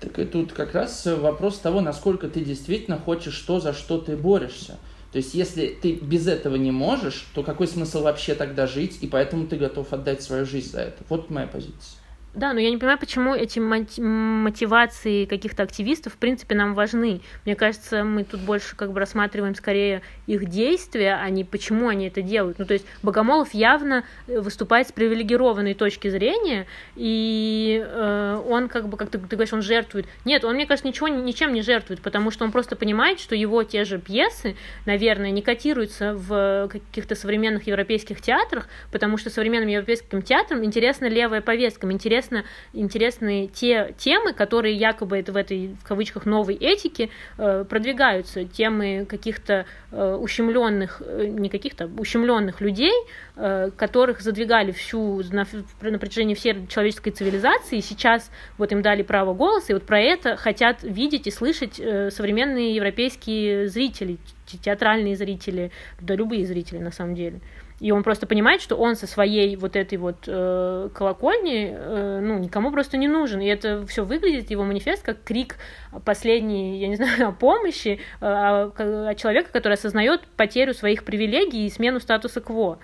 [SPEAKER 3] Так и тут как раз вопрос того, насколько ты действительно хочешь то, за что ты борешься. То есть, если ты без этого не можешь, то какой смысл вообще тогда жить, и поэтому ты готов отдать свою жизнь за это? Вот моя позиция.
[SPEAKER 2] Да, но я не понимаю, почему эти мотивации каких-то активистов, в принципе, нам важны. Мне кажется, мы тут больше как бы рассматриваем скорее их действия, а не почему они это делают. Ну, то есть Богомолов явно э, выступает с привилегированной точки зрения, и э, он как бы, как ты, ты говоришь, он жертвует. Нет, он, мне кажется, ничего, ничем не жертвует, потому что он просто понимает, что его те же пьесы, наверное, не котируются в каких-то современных европейских театрах, потому что современным европейским театрам интересна левая повестка, интересно интересно, интересны те темы, которые якобы это в этой, в кавычках, новой этике э, продвигаются, темы каких-то э, ущемленных, э, не каких-то, ущемленных людей, э, которых задвигали всю, на, на протяжении всей человеческой цивилизации, сейчас вот им дали право голоса, и вот про это хотят видеть и слышать э, современные европейские зрители, театральные зрители, да любые зрители на самом деле. И он просто понимает, что он со своей вот этой вот э, колокольни, э, ну, никому просто не нужен. И это все выглядит, его манифест, как крик последний, я не знаю, о помощи, э, о, о человека, который осознает потерю своих привилегий и смену статуса кво.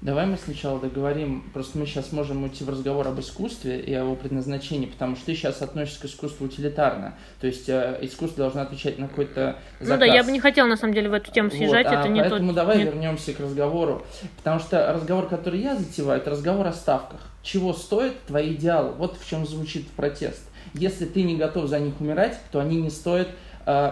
[SPEAKER 3] Давай мы сначала договорим, просто мы сейчас можем уйти в разговор об искусстве и о его предназначении, потому что ты сейчас относишься к искусству утилитарно. То есть э, искусство должно отвечать на какой-то заказ.
[SPEAKER 2] Ну да, я бы не хотела на самом деле в эту тему съезжать, вот,
[SPEAKER 3] а
[SPEAKER 2] это не
[SPEAKER 3] поэтому
[SPEAKER 2] тот...
[SPEAKER 3] давай
[SPEAKER 2] нет.
[SPEAKER 3] вернемся к разговору, потому что разговор, который я затеваю, это разговор о ставках. Чего стоят твои идеалы? Вот в чем звучит протест. Если ты не готов за них умирать, то они не стоят а,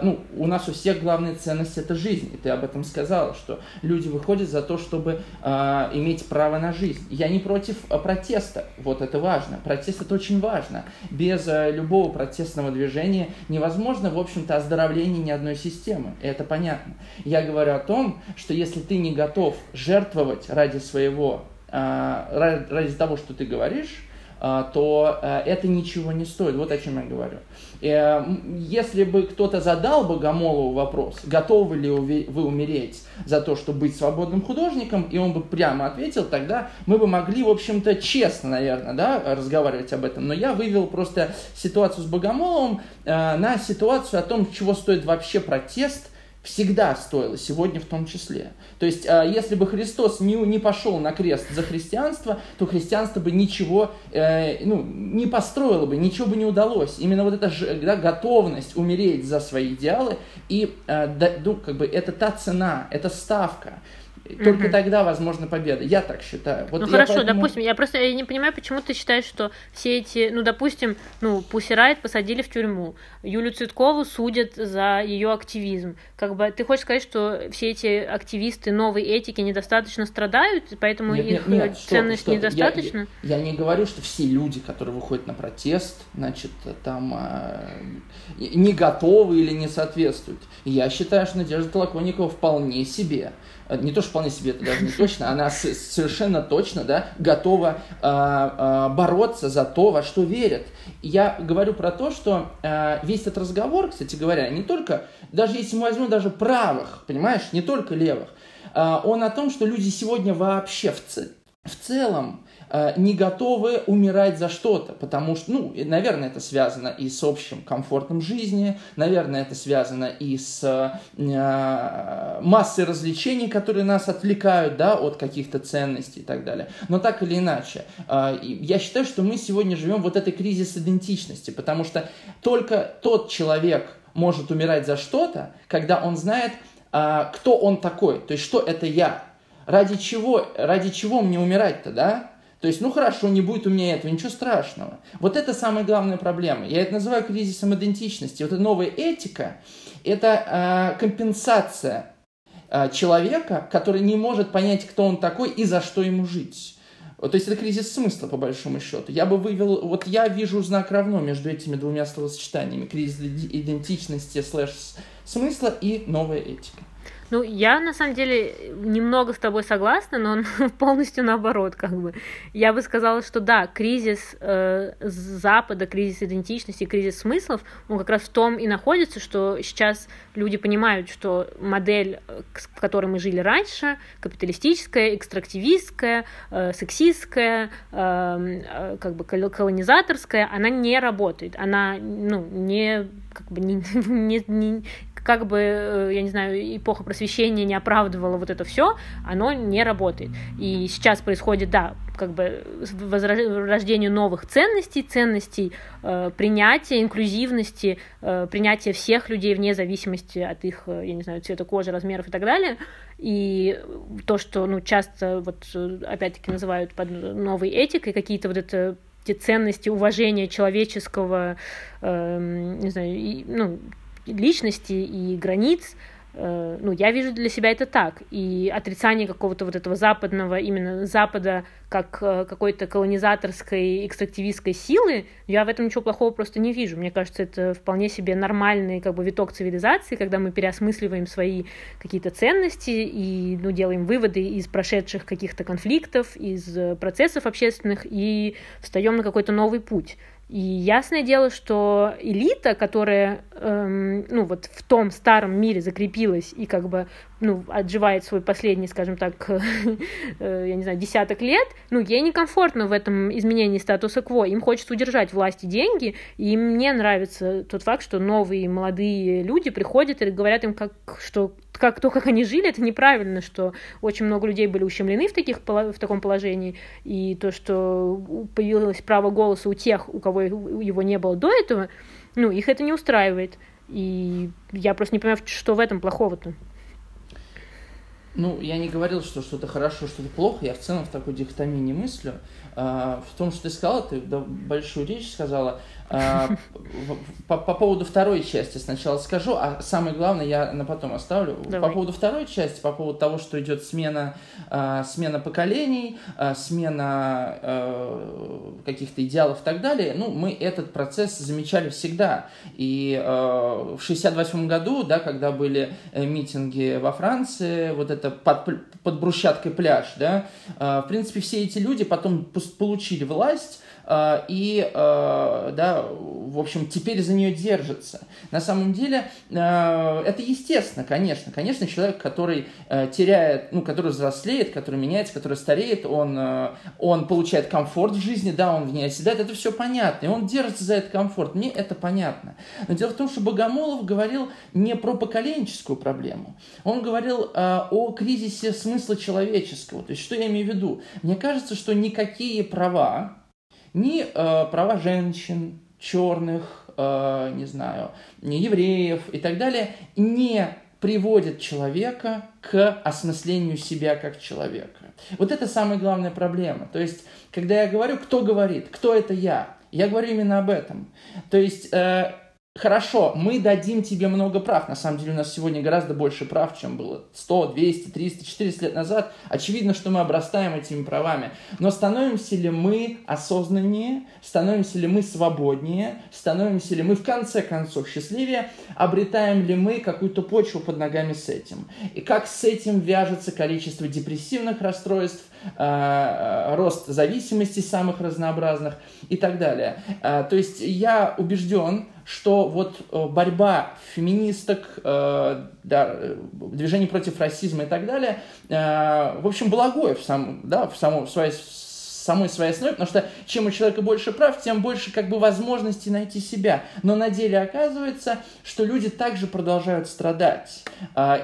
[SPEAKER 3] ну, у нас у всех главная ценность это жизнь, и ты об этом сказала, что люди выходят за то, чтобы э, иметь право на жизнь. Я не против а, протеста, вот это важно, протест это очень важно. Без э, любого протестного движения невозможно, в общем-то, оздоровление ни одной системы, и это понятно. Я говорю о том, что если ты не готов жертвовать ради своего, э, ради того, что ты говоришь, то это ничего не стоит. Вот о чем я говорю. Э, если бы кто-то задал Богомолову вопрос, готовы ли вы умереть за то, чтобы быть свободным художником, и он бы прямо ответил, тогда мы бы могли, в общем-то, честно, наверное, да, разговаривать об этом. Но я вывел просто ситуацию с Богомоловым э, на ситуацию о том, чего стоит вообще протест – всегда стоило, сегодня в том числе. То есть, а, если бы Христос не, не пошел на крест за христианство, то христианство бы ничего э, ну, не построило бы, ничего бы не удалось. Именно вот эта да, готовность умереть за свои идеалы, и э, ну, как бы это та цена, это ставка. Только угу. тогда возможна победа. Я так считаю.
[SPEAKER 2] Вот ну хорошо, поэтому... допустим, я просто я не понимаю, почему ты считаешь, что все эти, ну, допустим, ну, Пусси Райт посадили в тюрьму, Юлю Цветкову судят за ее активизм. Как бы ты хочешь сказать, что все эти активисты новой этики недостаточно страдают, поэтому нет, их нет, нет, ценность стоп. недостаточно?
[SPEAKER 3] Я, я, я не говорю, что все люди, которые выходят на протест, значит, там э, не готовы или не соответствуют. Я считаю, что Надежда Толоконникова вполне себе не то, что вполне себе это даже не точно, она совершенно точно да, готова э, э, бороться за то, во что верит. Я говорю про то, что э, весь этот разговор, кстати говоря, не только, даже если мы возьмем даже правых, понимаешь, не только левых, э, он о том, что люди сегодня вообще в, в целом э, не готовы умирать за что-то, потому что, ну, наверное, это связано и с общим комфортом жизни, наверное, это связано и с э, массой развлечений, которые нас отвлекают, да, от каких-то ценностей и так далее. Но так или иначе, э, я считаю, что мы сегодня живем вот этой кризис идентичности, потому что только тот человек может умирать за что-то, когда он знает, э, кто он такой, то есть что это я, ради чего, ради чего мне умирать-то, да? То есть, ну хорошо, не будет у меня этого, ничего страшного. Вот это самая главная проблема. Я это называю кризисом идентичности. Вот эта новая этика – это э, компенсация э, человека, который не может понять, кто он такой и за что ему жить. То есть это кризис смысла, по большому счету. Я бы вывел, вот я вижу знак равно между этими двумя словосочетаниями. Кризис идентичности слэш смысла и новая этика.
[SPEAKER 2] Ну, я на самом деле немного с тобой согласна, но <laughs> полностью наоборот, как бы. Я бы сказала, что да, кризис э, Запада, кризис идентичности, кризис смыслов, он как раз в том и находится, что сейчас люди понимают, что модель, э, в которой мы жили раньше, капиталистическая, экстрактивистская, э, сексистская, э, э, как бы колонизаторская, она не работает, она ну, не как бы не, <laughs> не, не, как бы, э, я не знаю, эпоха просвещения не оправдывала вот это все, оно не работает. И сейчас происходит, да, как бы возрождение новых ценностей, ценностей э, принятия, инклюзивности, э, принятия всех людей вне зависимости от их, э, я не знаю, цвета кожи, размеров и так далее. И то, что, ну, часто вот опять-таки называют под новой этикой какие-то вот это те ценности уважения человеческого, э, не знаю, и, ну, личности и границ, э, ну, я вижу для себя это так. И отрицание какого-то вот этого западного, именно Запада как э, какой-то колонизаторской, экстрактивистской силы, я в этом ничего плохого просто не вижу. Мне кажется, это вполне себе нормальный как бы виток цивилизации, когда мы переосмысливаем свои какие-то ценности и ну, делаем выводы из прошедших каких-то конфликтов, из процессов общественных и встаем на какой-то новый путь. И ясное дело, что элита, которая, эм, ну, вот в том старом мире закрепилась и как бы, ну, отживает свой последний, скажем так, <laughs> э, я не знаю, десяток лет, ну, ей некомфортно в этом изменении статуса кво. Им хочется удержать власти деньги, и мне нравится тот факт, что новые молодые люди приходят и говорят им, как, что как то, как они жили, это неправильно, что очень много людей были ущемлены в, таких, в таком положении, и то, что появилось право голоса у тех, у кого его не было до этого, ну, их это не устраивает. И я просто не понимаю, что в этом плохого-то.
[SPEAKER 3] Ну, я не говорил, что что-то хорошо, что-то плохо. Я в целом в такой дихотомии не мыслю. А, в том, что ты сказала, ты большую речь сказала. А, по, по поводу второй части сначала скажу, а самое главное я на потом оставлю. Давай. По поводу второй части, по поводу того, что идет смена, а, смена поколений, смена каких-то идеалов и так далее, ну, мы этот процесс замечали всегда. И в 68 году, да, когда были э, митинги во Франции, вот это под, под брусчаткой пляж, да, в принципе, все эти люди потом получили власть, и, а, да, в общем, теперь за нее держится. На самом деле, а, это естественно, конечно. Конечно, человек, который теряет, ну, который взрослеет, который меняется, который стареет, он, он получает комфорт в жизни, да, он в ней оседает, это все понятно, и он держится за этот комфорт, мне это понятно. Но дело в том, что Богомолов говорил не про поколенческую проблему, он говорил о кризисе смысла человеческого. То есть, что я имею в виду? Мне кажется, что никакие права, ни э, права женщин, черных, э, не знаю, не евреев и так далее не приводят человека к осмыслению себя как человека. Вот это самая главная проблема. То есть, когда я говорю, кто говорит, кто это я, я говорю именно об этом. То есть, э, Хорошо, мы дадим тебе много прав. На самом деле у нас сегодня гораздо больше прав, чем было 100, 200, 300, 400 лет назад. Очевидно, что мы обрастаем этими правами. Но становимся ли мы осознаннее, становимся ли мы свободнее, становимся ли мы в конце концов счастливее, обретаем ли мы какую-то почву под ногами с этим? И как с этим вяжется количество депрессивных расстройств, э, э, рост зависимостей самых разнообразных и так далее. Э, то есть я убежден, что вот э, борьба феминисток, э, да, движение против расизма и так далее, э, в общем, благое в, сам, да, в, самом, в своей самой своей основе, потому что чем у человека больше прав, тем больше как бы возможностей найти себя. Но на деле оказывается, что люди также продолжают страдать.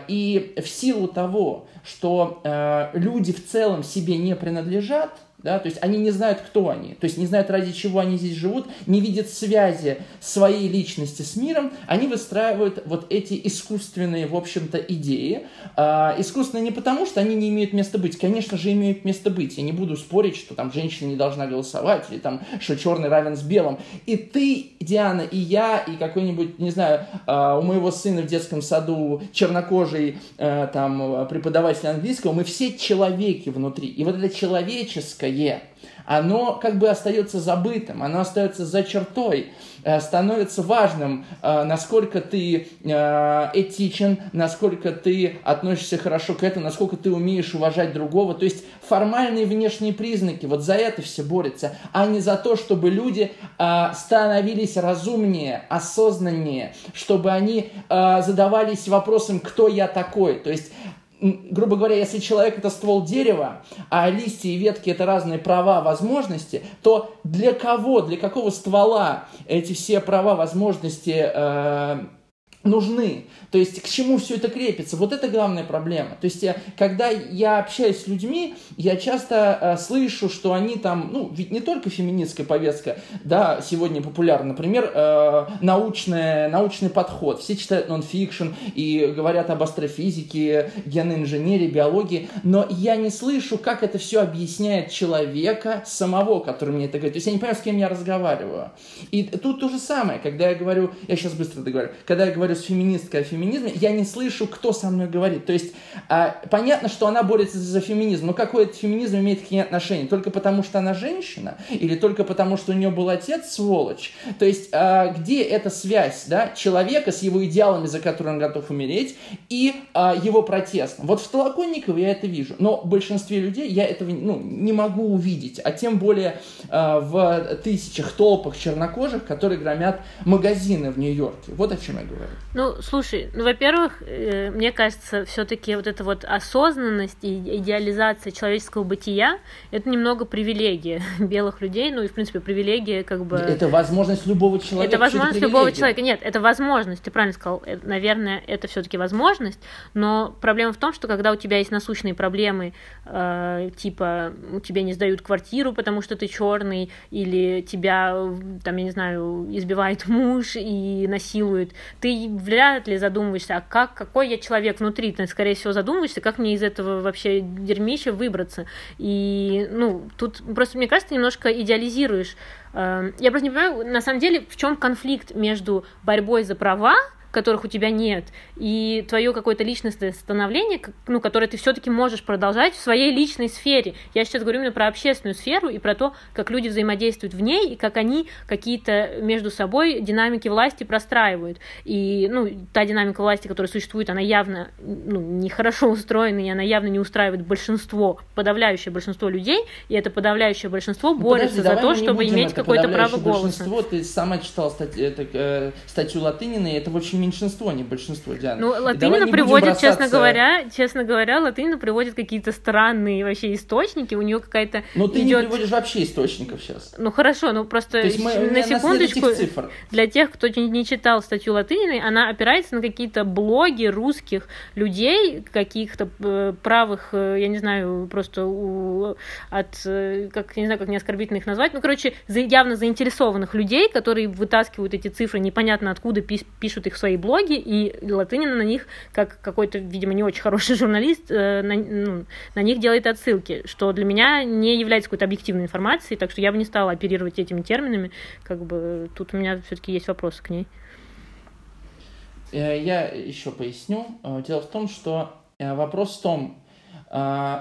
[SPEAKER 3] И в силу того, что э, люди в целом себе не принадлежат, да, то есть они не знают, кто они, то есть не знают, ради чего они здесь живут, не видят связи своей личности с миром, они выстраивают вот эти искусственные, в общем-то, идеи. А, искусственные не потому, что они не имеют места быть, конечно же, имеют место быть. Я не буду спорить, что там женщина не должна голосовать, или там, что черный равен с белым. И ты, Диана, и я, и какой-нибудь, не знаю, а, у моего сына в детском саду чернокожий а, там преподаватель английского, мы все человеки внутри. И вот это человеческое Е, оно как бы остается забытым, оно остается за чертой, э, становится важным, э, насколько ты э, этичен, насколько ты относишься хорошо к этому, насколько ты умеешь уважать другого. То есть формальные внешние признаки, вот за это все борются, а не за то, чтобы люди становились разумнее, осознаннее, чтобы они задавались вопросом, кто я такой. То есть грубо говоря, если человек это ствол дерева, а листья и ветки это разные права, возможности, то для кого, для какого ствола эти все права, возможности э, нужны. То есть к чему все это крепится? Вот это главная проблема. То есть я, когда я общаюсь с людьми, я часто э, слышу, что они там, ну, ведь не только феминистская повестка, да, сегодня популярна, например, э, научная, научный подход. Все читают нон-фикшн и говорят об астрофизике, генной инженерии, биологии, но я не слышу, как это все объясняет человека самого, который мне это говорит. То есть я не понимаю, с кем я разговариваю. И тут то же самое, когда я говорю, я сейчас быстро договорю, когда я говорю говорю с феминисткой о феминизме, я не слышу, кто со мной говорит. То есть а, понятно, что она борется за феминизм, но какой этот феминизм имеет к ней отношение? Только потому, что она женщина? Или только потому, что у нее был отец сволочь? То есть а, где эта связь да, человека с его идеалами, за которые он готов умереть, и а, его протест? Вот в Толоконникове я это вижу, но в большинстве людей я этого ну, не могу увидеть, а тем более а, в тысячах толпах чернокожих, которые громят магазины в Нью-Йорке. Вот о чем я говорю.
[SPEAKER 2] Ну, слушай, ну, во-первых, э, мне кажется, все-таки вот эта вот осознанность и идеализация человеческого бытия это немного привилегия <laughs> белых людей, ну и в принципе привилегия как бы.
[SPEAKER 3] Это возможность любого человека.
[SPEAKER 2] Это возможность любого человека. Нет, это возможность. Ты правильно сказал. Это, наверное, это все-таки возможность. Но проблема в том, что когда у тебя есть насущные проблемы, э, типа у тебя не сдают квартиру, потому что ты черный, или тебя там я не знаю избивает муж и насилует, ты вряд ли задумываешься, а как, какой я человек внутри, ты, скорее всего, задумываешься, как мне из этого вообще дерьмища выбраться. И, ну, тут просто, мне кажется, ты немножко идеализируешь. Эм, я просто не понимаю, на самом деле, в чем конфликт между борьбой за права, которых у тебя нет, и твое какое-то личностное становление, ну, которое ты все-таки можешь продолжать в своей личной сфере. Я сейчас говорю именно про общественную сферу и про то, как люди взаимодействуют в ней, и как они какие-то между собой динамики власти простраивают. И, ну, та динамика власти, которая существует, она явно ну, нехорошо устроена, и она явно не устраивает большинство, подавляющее большинство людей, и это подавляющее большинство ну, борется подожди, за то, чтобы иметь какое-то право голоса.
[SPEAKER 3] Ты сама читала статью, это, э, статью Латынина, и это очень меньшинство, а не большинство, Диана.
[SPEAKER 2] Ну, Латынина приводит, честно говоря, честно говоря, Латынина приводит какие-то странные вообще источники, у нее какая-то
[SPEAKER 3] Ну, ты идет... не приводишь вообще источников сейчас.
[SPEAKER 2] Ну, хорошо, ну просто мы, на секундочку, для тех, кто не читал статью Латыниной, она опирается на какие-то блоги русских людей, каких-то э, правых, э, я не знаю, просто у, от, э, как, не знаю, как не оскорбительно их назвать, ну, короче, явно заинтересованных людей, которые вытаскивают эти цифры, непонятно откуда пишут их в свои свои блоги, и Латынина на них, как какой-то, видимо, не очень хороший <laughs> журналист, э, на, ну, на них делает отсылки, что для меня не является какой-то объективной информацией, так что я бы не стала оперировать этими терминами, как бы тут у меня все-таки есть вопросы к ней.
[SPEAKER 3] Э, я еще поясню. Э, дело в том, что вопрос в том,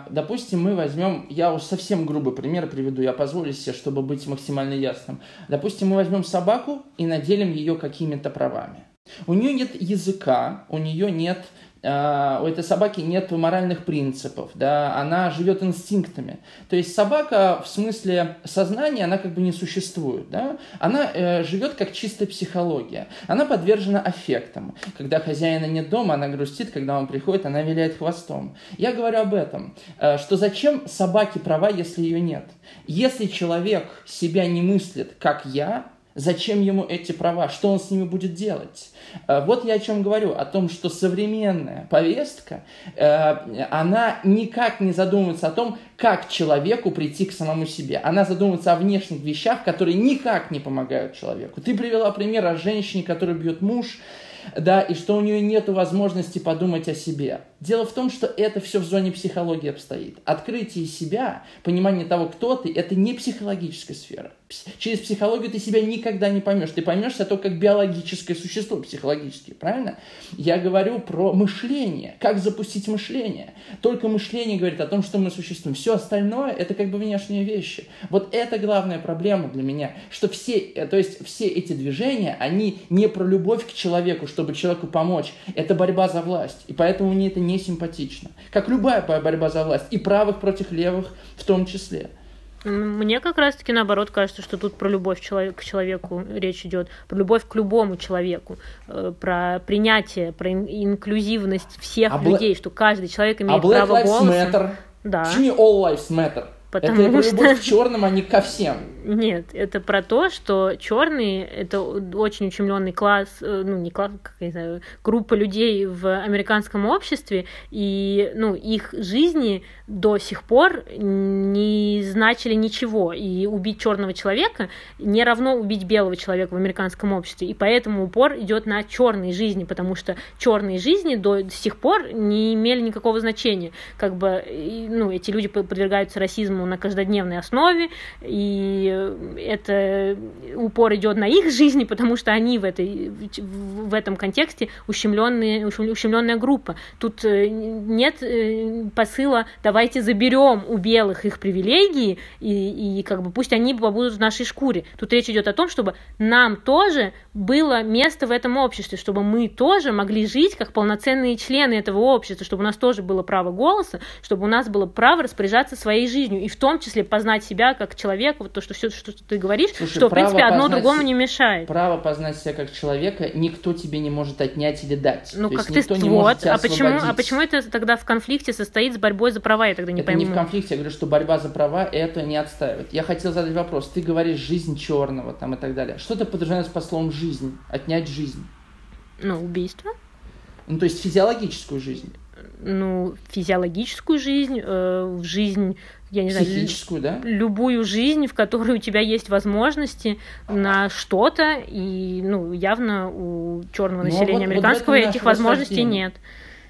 [SPEAKER 3] Допустим, мы возьмем, я уж совсем грубый пример приведу, я позволю себе, чтобы быть максимально ясным. Допустим, мы возьмем собаку и наделим ее какими-то правами. У нее нет языка, у нее нет э, у этой собаки нет моральных принципов, да, она живет инстинктами. То есть собака в смысле сознания, она как бы не существует, да, она э, живет как чистая психология, она подвержена аффектам. Когда хозяина нет дома, она грустит, когда он приходит, она виляет хвостом. Я говорю об этом, э, что зачем собаке права, если ее нет? Если человек себя не мыслит, как я, Зачем ему эти права? Что он с ними будет делать? Э, вот я о чем говорю, о том, что современная повестка, э, она никак не задумывается о том, как человеку прийти к самому себе. Она задумывается о внешних вещах, которые никак не помогают человеку. Ты привела пример о женщине, которую бьет муж, да, и что у нее нет возможности подумать о себе. Дело в том, что это все в зоне психологии обстоит. Открытие себя, понимание того, кто ты, это не психологическая сфера. Через психологию ты себя никогда не поймешь. Ты поймешь себя только как биологическое существо, психологически, правильно? Я говорю про мышление, как запустить мышление. Только мышление говорит о том, что мы существуем. Все остальное это как бы внешние вещи. Вот это главная проблема для меня, что все, э, то есть все эти движения, они не про любовь к человеку, чтобы человеку помочь. Это борьба за власть. И поэтому мне это не симпатично. Как любая борьба за власть. И правых против левых в том числе.
[SPEAKER 2] Мне как раз-таки наоборот кажется, что тут про любовь к человеку речь идет, про любовь к любому человеку, э, про принятие, про инклюзивность всех а людей, что каждый человек имеет а право голоса.
[SPEAKER 3] Matter. Да. Почему all lives matter? Потому это что... любовь к черным, а не ко всем.
[SPEAKER 2] Нет, это про то, что черные это очень ущемленный класс, э, ну не класс, как я знаю, группа людей в американском обществе, и ну их жизни до сих пор не значили ничего, и убить черного человека не равно убить белого человека в американском обществе, и поэтому упор идет на черные жизни, потому что черные жизни до сих пор не имели никакого значения, как бы ну эти люди подвергаются расизму на каждодневной основе, и это упор идет на их жизни, потому что они в, этой, в этом контексте ущемленные, ущемленная группа. Тут э, нет э, посыла «давайте заберем у белых их привилегии, и, и как бы пусть они побудут в нашей шкуре». Тут речь идет о том, чтобы нам тоже было место в этом обществе, чтобы мы тоже могли жить как полноценные члены этого общества, чтобы у нас тоже было право голоса, чтобы у нас было право распоряжаться своей жизнью. И в том числе познать себя как человека, вот то, что все, что ты говоришь, Слушай, что, в принципе, одно другому не мешает.
[SPEAKER 3] Право познать себя как человека никто тебе не может отнять или дать.
[SPEAKER 2] Ну, то как ты... Не вот, а почему, а почему это тогда в конфликте состоит с борьбой за права? Я тогда не
[SPEAKER 3] это
[SPEAKER 2] пойму.
[SPEAKER 3] не в конфликте, я говорю, что борьба за права это не отстаивает. Я хотел задать вопрос. Ты говоришь «жизнь черного» там и так далее. Что ты подразумеваешь по словам «жизнь»? Отнять жизнь?
[SPEAKER 2] Ну, убийство.
[SPEAKER 3] Ну, то есть физиологическую жизнь
[SPEAKER 2] ну, физиологическую жизнь, э, жизнь, я не знаю,
[SPEAKER 3] Психическую, да?
[SPEAKER 2] любую жизнь, в которой у тебя есть возможности на что-то, и, ну, явно у черного ну, населения вот, американского вот этих возможностей нет.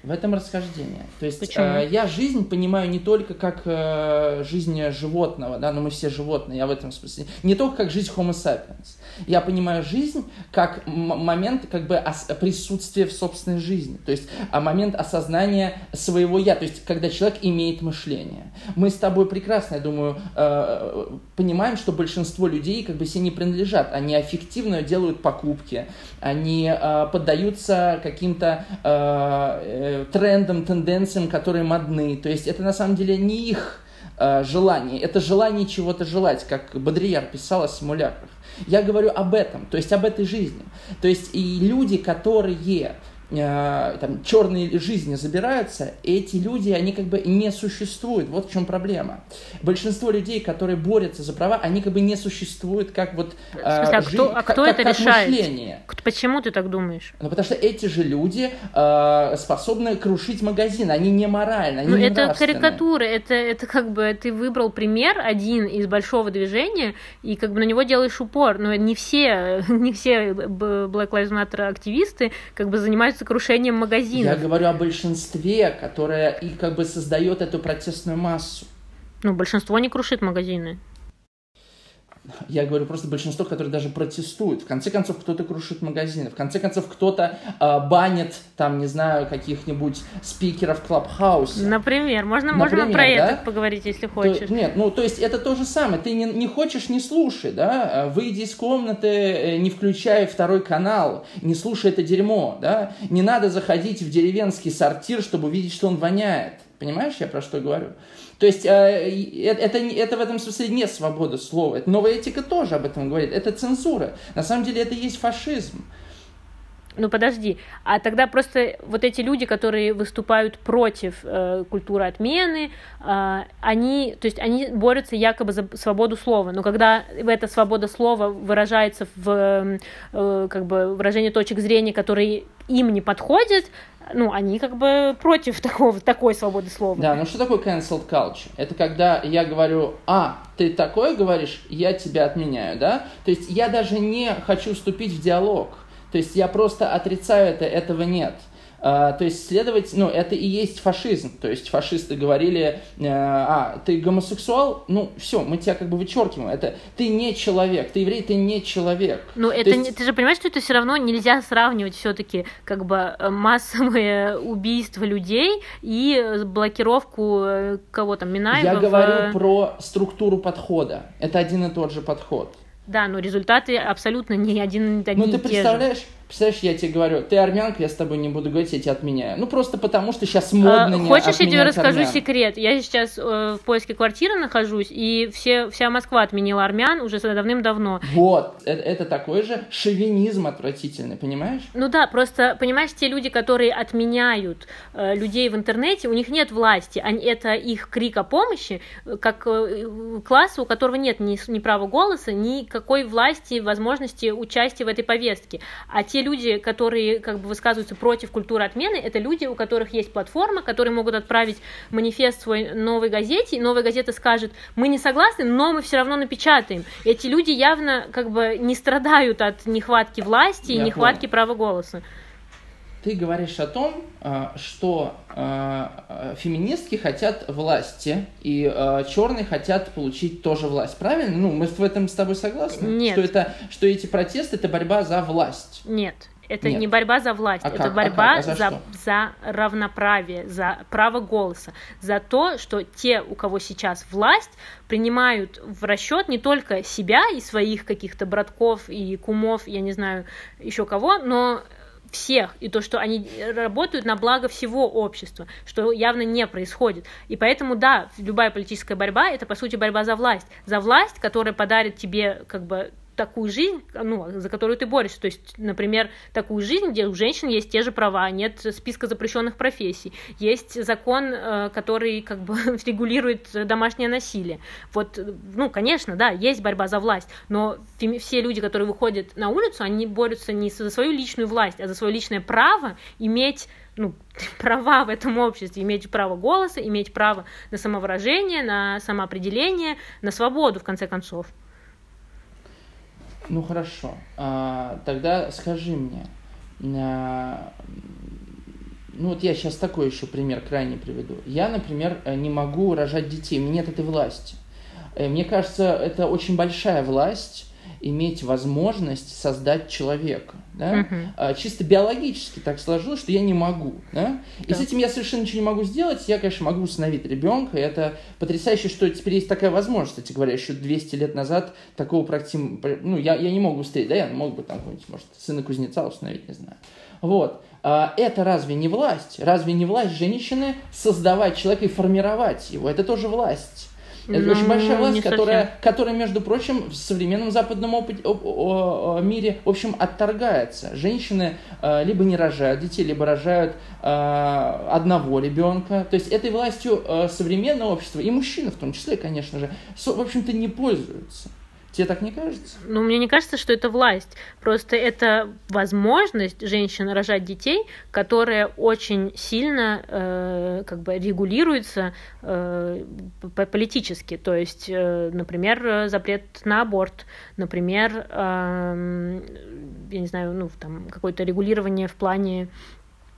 [SPEAKER 3] В этом расхождение. То есть э, я жизнь понимаю не только как э, жизнь животного, да, но мы все животные, я в этом смысле. Не только как жизнь Homo sapiens. Я понимаю жизнь как момент как бы присутствия в собственной жизни. То есть а момент осознания своего я. То есть когда человек имеет мышление. Мы с тобой прекрасно, я думаю, э, понимаем, что большинство людей как бы себе не принадлежат. Они аффективно делают покупки. Они э, поддаются каким-то э, трендам, тенденциям, которые модны. То есть это на самом деле не их э, желание, это желание чего-то желать, как Бодрияр писал о симулякрах. Я говорю об этом, то есть об этой жизни. То есть и люди, которые Э, там, черные жизни забираются, эти люди, они как бы не существуют. Вот в чем проблема. Большинство людей, которые борются за права, они как бы не существуют как вот
[SPEAKER 2] э, а
[SPEAKER 3] жизнь,
[SPEAKER 2] кто, а кто как, это как решает? Мышление. Почему ты так думаешь?
[SPEAKER 3] Ну, потому что эти же люди э, способны крушить магазин, они не моральны, они
[SPEAKER 2] ну,
[SPEAKER 3] не
[SPEAKER 2] это карикатура, это, это как бы ты выбрал пример один из большого движения, и как бы на него делаешь упор, но не все, <laughs> не все Black Lives Matter активисты как бы занимаются занимаются крушением магазинов.
[SPEAKER 3] Я говорю о большинстве, которое и как бы создает эту протестную массу.
[SPEAKER 2] Ну, большинство не крушит магазины.
[SPEAKER 3] Я говорю просто большинство, которые даже протестуют. В конце концов, кто-то крушит магазины, в конце концов, кто-то э, банит, там, не знаю, каких-нибудь спикеров Клабхауса.
[SPEAKER 2] Например, можно, Например, можно про да? это поговорить, если хочешь.
[SPEAKER 3] То, нет, ну, то есть это то же самое. Ты не, не хочешь, не слушай, да? Выйди из комнаты, э, не включай второй канал, не слушай это дерьмо, да? Не надо заходить в деревенский сортир, чтобы увидеть, что он воняет. Понимаешь, я про что говорю? То есть э, это, это в этом смысле не свобода слова. Новая этика тоже об этом говорит. Это цензура. На самом деле это и есть фашизм.
[SPEAKER 2] Ну подожди, а тогда просто вот эти люди, которые выступают против э, культуры отмены, э, они, то есть они борются якобы за свободу слова, но когда эта свобода слова выражается в э, как бы выражении точек зрения, которые им не подходят, ну, они как бы против <laughs> такого, такой свободы слова.
[SPEAKER 3] Да, ну что такое cancelled culture? Это когда я говорю, а, ты такое говоришь, я тебя отменяю, да? То есть я даже не хочу вступить в диалог. То есть я просто отрицаю это, этого нет. А, то есть, следовать, ну, это и есть фашизм. То есть, фашисты говорили, э, а, ты гомосексуал, ну, все, мы тебя как бы вычеркиваем. Это ты не человек, ты еврей, ты не человек.
[SPEAKER 2] Ну, это есть... не, ты же понимаешь, что это все равно нельзя сравнивать все-таки как бы э, массовое <laughs> убийство людей и блокировку э, кого там, Минаева.
[SPEAKER 3] Я говорю про структуру подхода. Это один и тот же подход.
[SPEAKER 2] Да, но результаты абсолютно не один, одни
[SPEAKER 3] Ну, ты представляешь, же. Представляешь, я тебе говорю, ты армянка, я с тобой не буду говорить, я тебя отменяю. Ну, просто потому что сейчас модно а, не
[SPEAKER 2] Хочешь, я тебе расскажу армян. секрет? Я сейчас э, в поиске квартиры нахожусь, и все, вся Москва отменила армян уже давным-давно.
[SPEAKER 3] Вот, это, это такой же шовинизм отвратительный, понимаешь?
[SPEAKER 2] Ну да, просто, понимаешь, те люди, которые отменяют э, людей в интернете, у них нет власти, они, это их крик о помощи, как э, класса, у которого нет ни, ни права голоса, ни какой власти, возможности участия в этой повестке. А те люди, которые как бы высказываются против культуры отмены, это люди, у которых есть платформа, которые могут отправить манифест свой новой газете, и новая газета скажет, мы не согласны, но мы все равно напечатаем. Эти люди явно как бы не страдают от нехватки власти Я и нехватки понял. права голоса
[SPEAKER 3] ты говоришь о том, а, что а, феминистки хотят власти, и а, черные хотят получить тоже власть. Правильно? Ну, мы в этом с тобой согласны?
[SPEAKER 2] Нет.
[SPEAKER 3] Что, это, что эти протесты – это борьба за власть?
[SPEAKER 2] Нет. Это Нет. не борьба за власть, а это как? борьба а как? А за, за, за равноправие, за право голоса, за то, что те, у кого сейчас власть, принимают в расчет не только себя и своих каких-то братков и кумов, я не знаю, еще кого, но всех, и то, что они работают на благо всего общества, что явно не происходит. И поэтому, да, любая политическая борьба — это, по сути, борьба за власть. За власть, которая подарит тебе, как бы, такую жизнь, ну, за которую ты борешься. То есть, например, такую жизнь, где у женщин есть те же права, нет списка запрещенных профессий, есть закон, э, который как бы <laughs> регулирует домашнее насилие. Вот, ну, конечно, да, есть борьба за власть, но все люди, которые выходят на улицу, они борются не за свою личную власть, а за свое личное право иметь ну, <laughs> права в этом обществе, иметь право голоса, иметь право на самовыражение, на самоопределение, на свободу, в конце концов.
[SPEAKER 3] Ну хорошо. А, тогда скажи мне, а, ну вот я сейчас такой еще пример крайне приведу. Я, например, не могу рожать детей, меня нет этой власти. Э, мне кажется, это очень большая власть иметь возможность создать человека. Да? Угу. Чисто биологически так сложилось, что я не могу. Да? И да. с этим я совершенно ничего не могу сделать. Я, конечно, могу установить ребенка. Это потрясающе, что теперь есть такая возможность. Кстати говоря, еще 200 лет назад такого практически... Ну, я, я не могу встретить, да, я мог бы там какой-нибудь, может, сына кузнеца установить, не знаю. Вот. А это разве не власть? Разве не власть женщины создавать человека и формировать его? Это тоже власть. Это ну, очень большая власть, которая, которая, между прочим, в современном западном опыте, о, о, о, мире, в общем, отторгается. Женщины э, либо не рожают детей, либо рожают э, одного ребенка. То есть этой властью э, современного общества, и мужчины в том числе, конечно же, со, в общем-то, не пользуются. Тебе так не кажется?
[SPEAKER 2] Ну, мне не кажется, что это власть. Просто это возможность женщин рожать детей, которая очень сильно э, как бы регулируется э, политически. То есть, э, например, запрет на аборт, например, э, я не знаю, ну, там какое-то регулирование в плане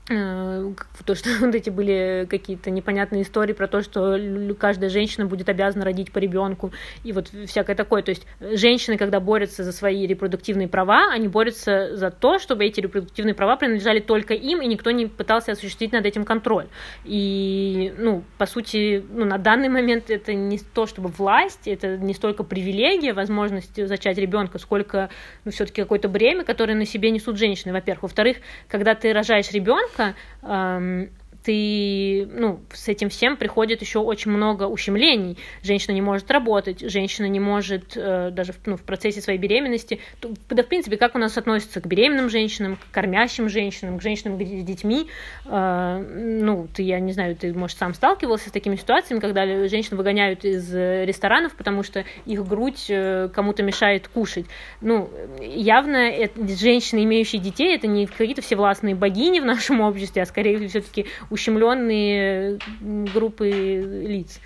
[SPEAKER 2] то, что <laughs> вот эти были какие-то непонятные истории про то, что каждая женщина будет обязана родить по ребенку и вот всякое такое. То есть женщины, когда борются за свои репродуктивные права, они борются за то, чтобы эти репродуктивные права принадлежали только им, и никто не пытался осуществить над этим контроль. И, ну, по сути, ну, на данный момент это не то, чтобы власть, это не столько привилегия, возможность зачать ребенка, сколько, ну, все-таки какое-то бремя, которое на себе несут женщины, во-первых. Во-вторых, когда ты рожаешь ребенка, ребенка, ты, ну, с этим всем приходит еще очень много ущемлений. Женщина не может работать, женщина не может э, даже ну, в процессе своей беременности, да, в принципе, как у нас относятся к беременным женщинам, к кормящим женщинам, к женщинам с детьми, э, ну, ты, я не знаю, ты, может, сам сталкивался с такими ситуациями, когда женщин выгоняют из ресторанов, потому что их грудь э, кому-то мешает кушать. Ну, явно это, женщины, имеющие детей, это не какие-то всевластные богини в нашем <laughs> обществе, а скорее все-таки ущемленные группы лиц.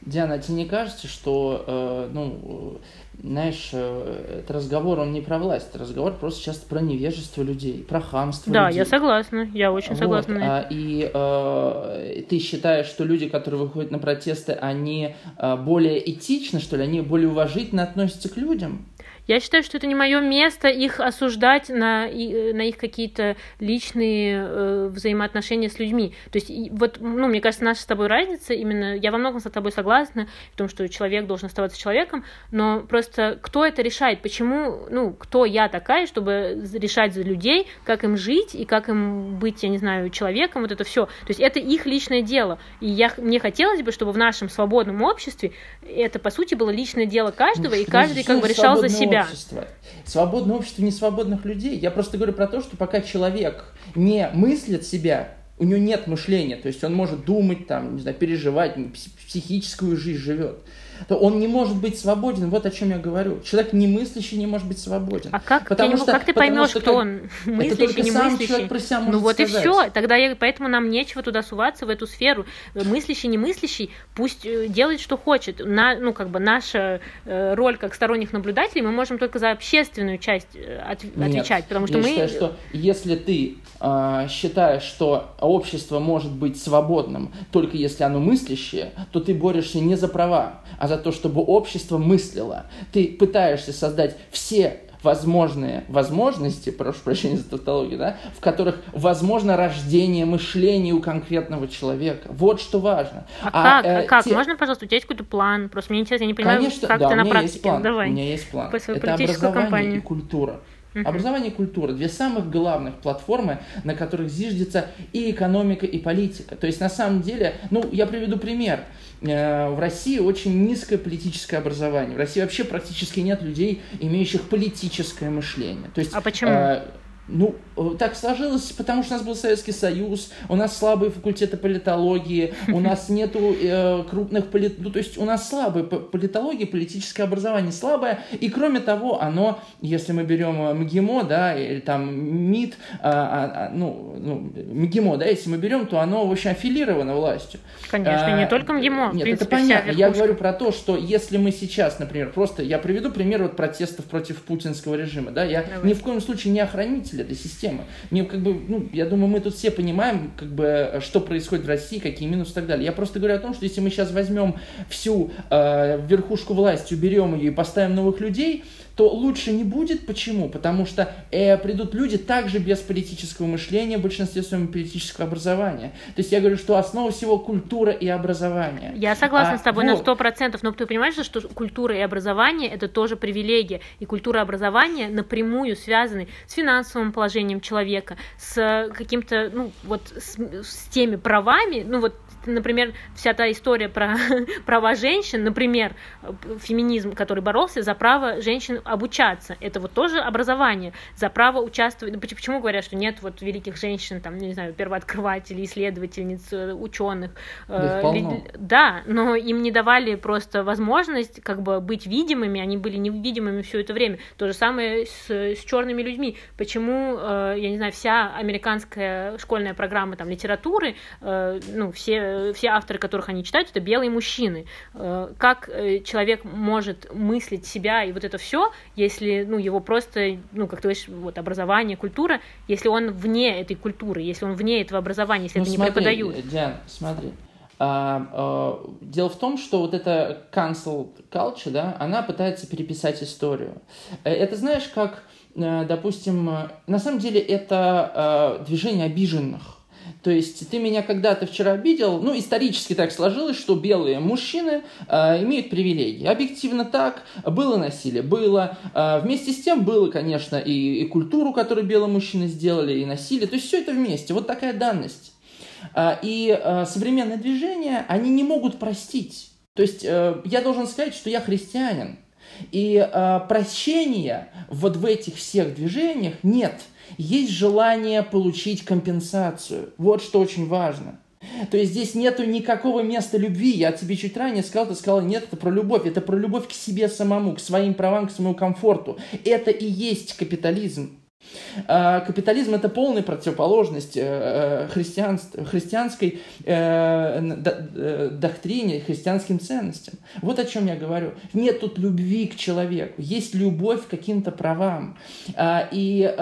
[SPEAKER 3] Диана, а тебе не кажется, что, э, ну, знаешь, э, этот разговор, он не про власть, это разговор просто часто про невежество людей, про хамство
[SPEAKER 2] да,
[SPEAKER 3] людей.
[SPEAKER 2] я согласна, я очень вот. согласна.
[SPEAKER 3] А, и э, ты считаешь, что люди, которые выходят на протесты, они э, более этичны, что ли, они более уважительно относятся к людям?
[SPEAKER 2] Я считаю, что это не мое место их осуждать на, э, на их какие-то личные э, взаимоотношения с людьми. То есть, вот, ну, мне кажется, наша с тобой разница именно, я во многом с тобой согласна в том, что человек должен оставаться человеком, но просто кто это решает? Почему, ну, кто я такая, чтобы решать за людей, как им жить и как им быть, я не знаю, человеком, вот это все. То есть это их личное дело. И я, мне хотелось бы, чтобы в нашем свободном обществе это, по сути, было личное дело каждого, ну, и каждый как бы решал за себя.
[SPEAKER 3] Общество. Свободное общество не свободных людей. Я просто говорю про то, что пока человек не мыслит себя, у него нет мышления, то есть он может думать, там, не знаю, переживать, психическую жизнь живет то он не может быть свободен. Вот о чем я говорю. Человек не мыслящий не может быть свободен.
[SPEAKER 2] А как, потому я что, как ты поймешь, что, кто он <laughs> мыслящий, не мыслящий? про себя ну вот сказать. и все. Тогда я, поэтому нам нечего туда суваться в эту сферу. Мыслящий, не мыслящий, пусть э, делает, что хочет. На, ну как бы наша э, роль как сторонних наблюдателей, мы можем только за общественную часть э, от, Нет, отвечать, потому что
[SPEAKER 3] я
[SPEAKER 2] мы.
[SPEAKER 3] Считаю, что если ты э, считаешь, что общество может быть свободным только если оно мыслящее, то ты борешься не за права, а а за то, чтобы общество мыслило. Ты пытаешься создать все возможные возможности, прошу прощения за тавтологию, да, в которых возможно рождение мышления у конкретного человека. Вот что важно.
[SPEAKER 2] А, а как? Э, а как? Те... Можно, пожалуйста, у тебя есть какой-то план? Просто мне интересно, я не понимаю,
[SPEAKER 3] Конечно,
[SPEAKER 2] как
[SPEAKER 3] да,
[SPEAKER 2] ты
[SPEAKER 3] на
[SPEAKER 2] практике.
[SPEAKER 3] Есть план.
[SPEAKER 2] Давай.
[SPEAKER 3] У меня есть план.
[SPEAKER 2] По Это образование
[SPEAKER 3] кампанию. и культура. Uh-huh. Образование и культура – две самых главных платформы, на которых зиждется и экономика, и политика. То есть, на самом деле, ну, я приведу пример. Э, в России очень низкое политическое образование. В России вообще практически нет людей, имеющих политическое мышление. То есть,
[SPEAKER 2] а почему?
[SPEAKER 3] Ну, э, так сложилось, потому что у нас был Советский Союз, у нас слабые факультеты политологии, у нас <laughs> нету э, крупных полит... Ну, то есть у нас слабая политология, политическое образование слабое, и кроме того, оно, если мы берем э, МГИМО, да, или там МИД, а, а, а, ну, ну, МГИМО, да, если мы берем, то оно, в общем, аффилировано властью.
[SPEAKER 2] Конечно, а, не только МГИМО,
[SPEAKER 3] Нет, принципе, это понятно. Я говорю про то, что если мы сейчас, например, просто, я приведу пример вот протестов против путинского режима, да, я Давай. ни в коем случае не охранитель руководитель этой системы. Мне как бы, ну, я думаю, мы тут все понимаем, как бы, что происходит в России, какие минусы и так далее. Я просто говорю о том, что если мы сейчас возьмем всю э, верхушку власти, уберем ее и поставим новых людей, то лучше не будет. Почему? Потому что э, придут люди также без политического мышления, в большинстве своем политического образования. То есть я говорю, что основа всего культура и образование.
[SPEAKER 2] Я согласна а, с тобой вот. на сто процентов, но ты понимаешь, что культура и образование это тоже привилегия, и культура и образование напрямую связаны с финансовым положением человека, с каким-то, ну вот с, с теми правами, ну вот например, вся та история про <laughs> права женщин, например, феминизм, который боролся за право женщин обучаться, это вот тоже образование, за право участвовать. Почему говорят, что нет вот великих женщин, там, не знаю, первооткрывателей, исследовательниц, э, ученых?
[SPEAKER 3] Да,
[SPEAKER 2] э, да, но им не давали просто возможность как бы быть видимыми, они были невидимыми все это время. То же самое с, с черными людьми. Почему, э, я не знаю, вся американская школьная программа там литературы, ну, все все авторы, которых они читают, это белые мужчины. Э, как э, человек может мыслить себя и вот это все, если, ну, его просто, ну, как ты говоришь, вот, образование, культура, если он вне этой культуры, если он вне этого образования, если ну, это смотри, не преподают.
[SPEAKER 3] Диан, смотри, а, а, дело в том, что вот эта cancel culture, да, она пытается переписать историю. Э, это знаешь, как, э, допустим, э, на самом деле это движение обиженных. То есть ты меня когда-то вчера обидел, ну, исторически так сложилось, что белые мужчины э, имеют привилегии. Объективно так, было насилие, было. Э, вместе с тем было, конечно, и, и культуру, которую белые мужчины сделали, и насилие. То есть все это вместе. Вот такая данность. А, и а, современные движения, они не могут простить. То есть э, я должен сказать, что я христианин. И а, прощения вот в этих всех движениях нет. Есть желание получить компенсацию. Вот что очень важно. То есть здесь нету никакого места любви. Я тебе чуть ранее сказал, ты сказал, нет, это про любовь. Это про любовь к себе самому, к своим правам, к своему комфорту. Это и есть капитализм. А, капитализм это полная противоположность э, христиан, христианской э, доктрине, христианским ценностям. Вот о чем я говорю. Нет тут любви к человеку, есть любовь к каким-то правам. И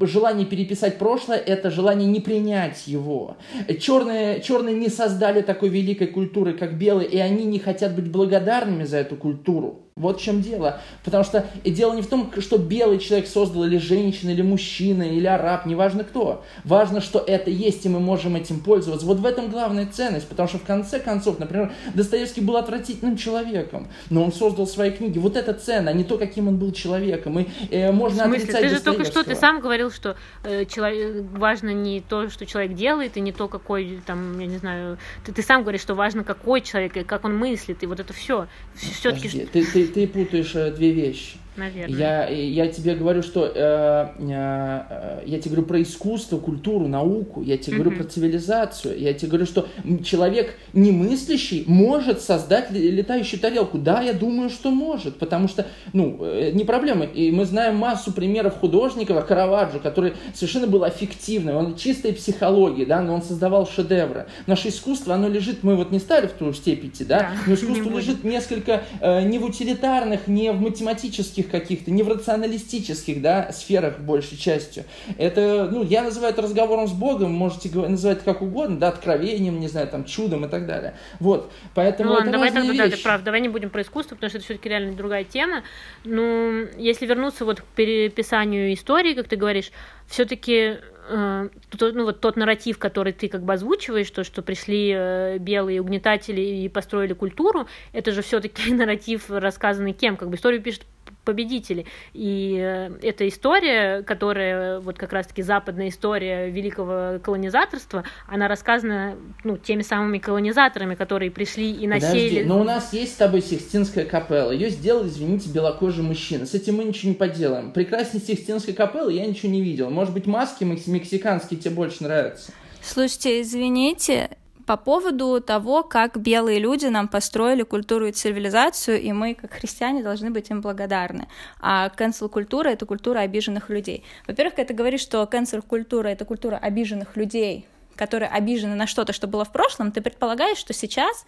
[SPEAKER 3] желание переписать прошлое – это желание не принять его. Черные, черные не создали такой великой культуры, как белые, и они не хотят быть благодарными за эту культуру. Вот в чем дело. Потому что дело не в том, что белый человек создал или женщина, или мужчина, или араб, неважно кто. Важно, что это есть, и мы можем этим пользоваться. Вот в этом главная ценность. Потому что в конце концов, например, Достоевский был отвратительным человеком, но он создал свои книги. Вот это ценно, а не то, каким он был человеком. И э, можно
[SPEAKER 2] в смысле? Ты же только что ты сам говорил, что э, человек, важно не то, что человек делает, и не то, какой там, я не знаю, ты, ты сам говоришь, что важно, какой человек, и как он мыслит, и вот это все. Все-таки.
[SPEAKER 3] Ты, ты, ты путаешь э, две вещи.
[SPEAKER 2] Наверное.
[SPEAKER 3] Я, я тебе говорю, что э, э, я тебе говорю про искусство, культуру, науку, я тебе mm-hmm. говорю про цивилизацию, я тебе говорю, что человек немыслящий может создать летающую тарелку. Да, я думаю, что может, потому что, ну, э, не проблема. И мы знаем массу примеров художников, Караваджо, который совершенно был эффективный, он чистой психологии, да, но он создавал шедевры. Наше искусство, оно лежит, мы вот не стали в ту степень, да, да но <laughs> искусство лежит несколько э, не в утилитарных, не в математических логических каких-то, не в рационалистических, да, сферах большей частью. Это, ну, я называю это разговором с Богом, можете называть как угодно, да, откровением, не знаю, там, чудом и так далее. Вот, поэтому ну,
[SPEAKER 2] ладно,
[SPEAKER 3] это
[SPEAKER 2] давай тогда, вещи. да, ты прав, давай не будем про искусство, потому что это все-таки реально другая тема. Ну, если вернуться вот к переписанию истории, как ты говоришь, все-таки э, ну, вот тот нарратив, который ты как бы озвучиваешь, то, что пришли э, белые угнетатели и построили культуру, это же все-таки <laughs> нарратив, рассказанный кем? Как бы историю пишет победители. И э, эта история, которая вот как раз-таки западная история великого колонизаторства, она рассказана ну, теми самыми колонизаторами, которые пришли и насели... Подожди,
[SPEAKER 3] но у нас есть с тобой Сикстинская капелла. Ее сделал, извините, белокожий мужчина. С этим мы ничего не поделаем. Прекрасней Сикстинской капеллы я ничего не видел. Может быть, маски мексиканские тебе больше нравятся?
[SPEAKER 4] Слушайте, извините, по поводу того, как белые люди нам построили культуру и цивилизацию, и мы, как христиане, должны быть им благодарны. А cancel-культура — это культура обиженных людей. Во-первых, когда ты говоришь, что cancel-культура — это культура обиженных людей, которые обижены на что-то, что было в прошлом, ты предполагаешь, что сейчас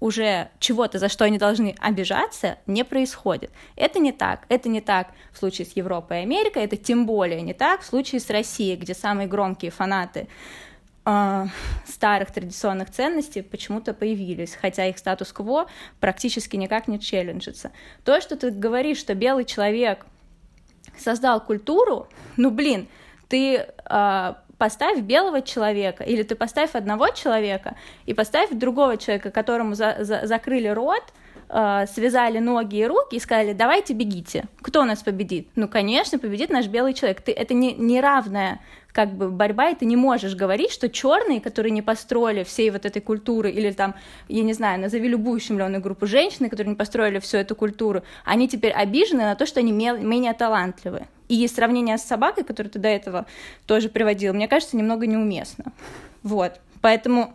[SPEAKER 4] уже чего-то, за что они должны обижаться, не происходит. Это не так. Это не так в случае с Европой и Америкой, это тем более не так в случае с Россией, где самые громкие фанаты э, старых традиционных ценностей почему-то появились, хотя их статус-кво практически никак не челленджится. То, что ты говоришь, что белый человек создал культуру, ну блин, ты э, поставь белого человека, или ты поставь одного человека и поставь другого человека, которому за, за, закрыли рот, э, связали ноги и руки и сказали, давайте бегите. Кто нас победит? Ну, конечно, победит наш белый человек. Ты, это не, не равная как бы борьба, и ты не можешь говорить, что черные, которые не построили всей вот этой культуры, или там, я не знаю, назови любую ущемленную группу женщин, которые не построили всю эту культуру, они теперь обижены на то, что они менее талантливы. И сравнение с собакой, которую ты до этого тоже приводил, мне кажется, немного неуместно. Вот. Поэтому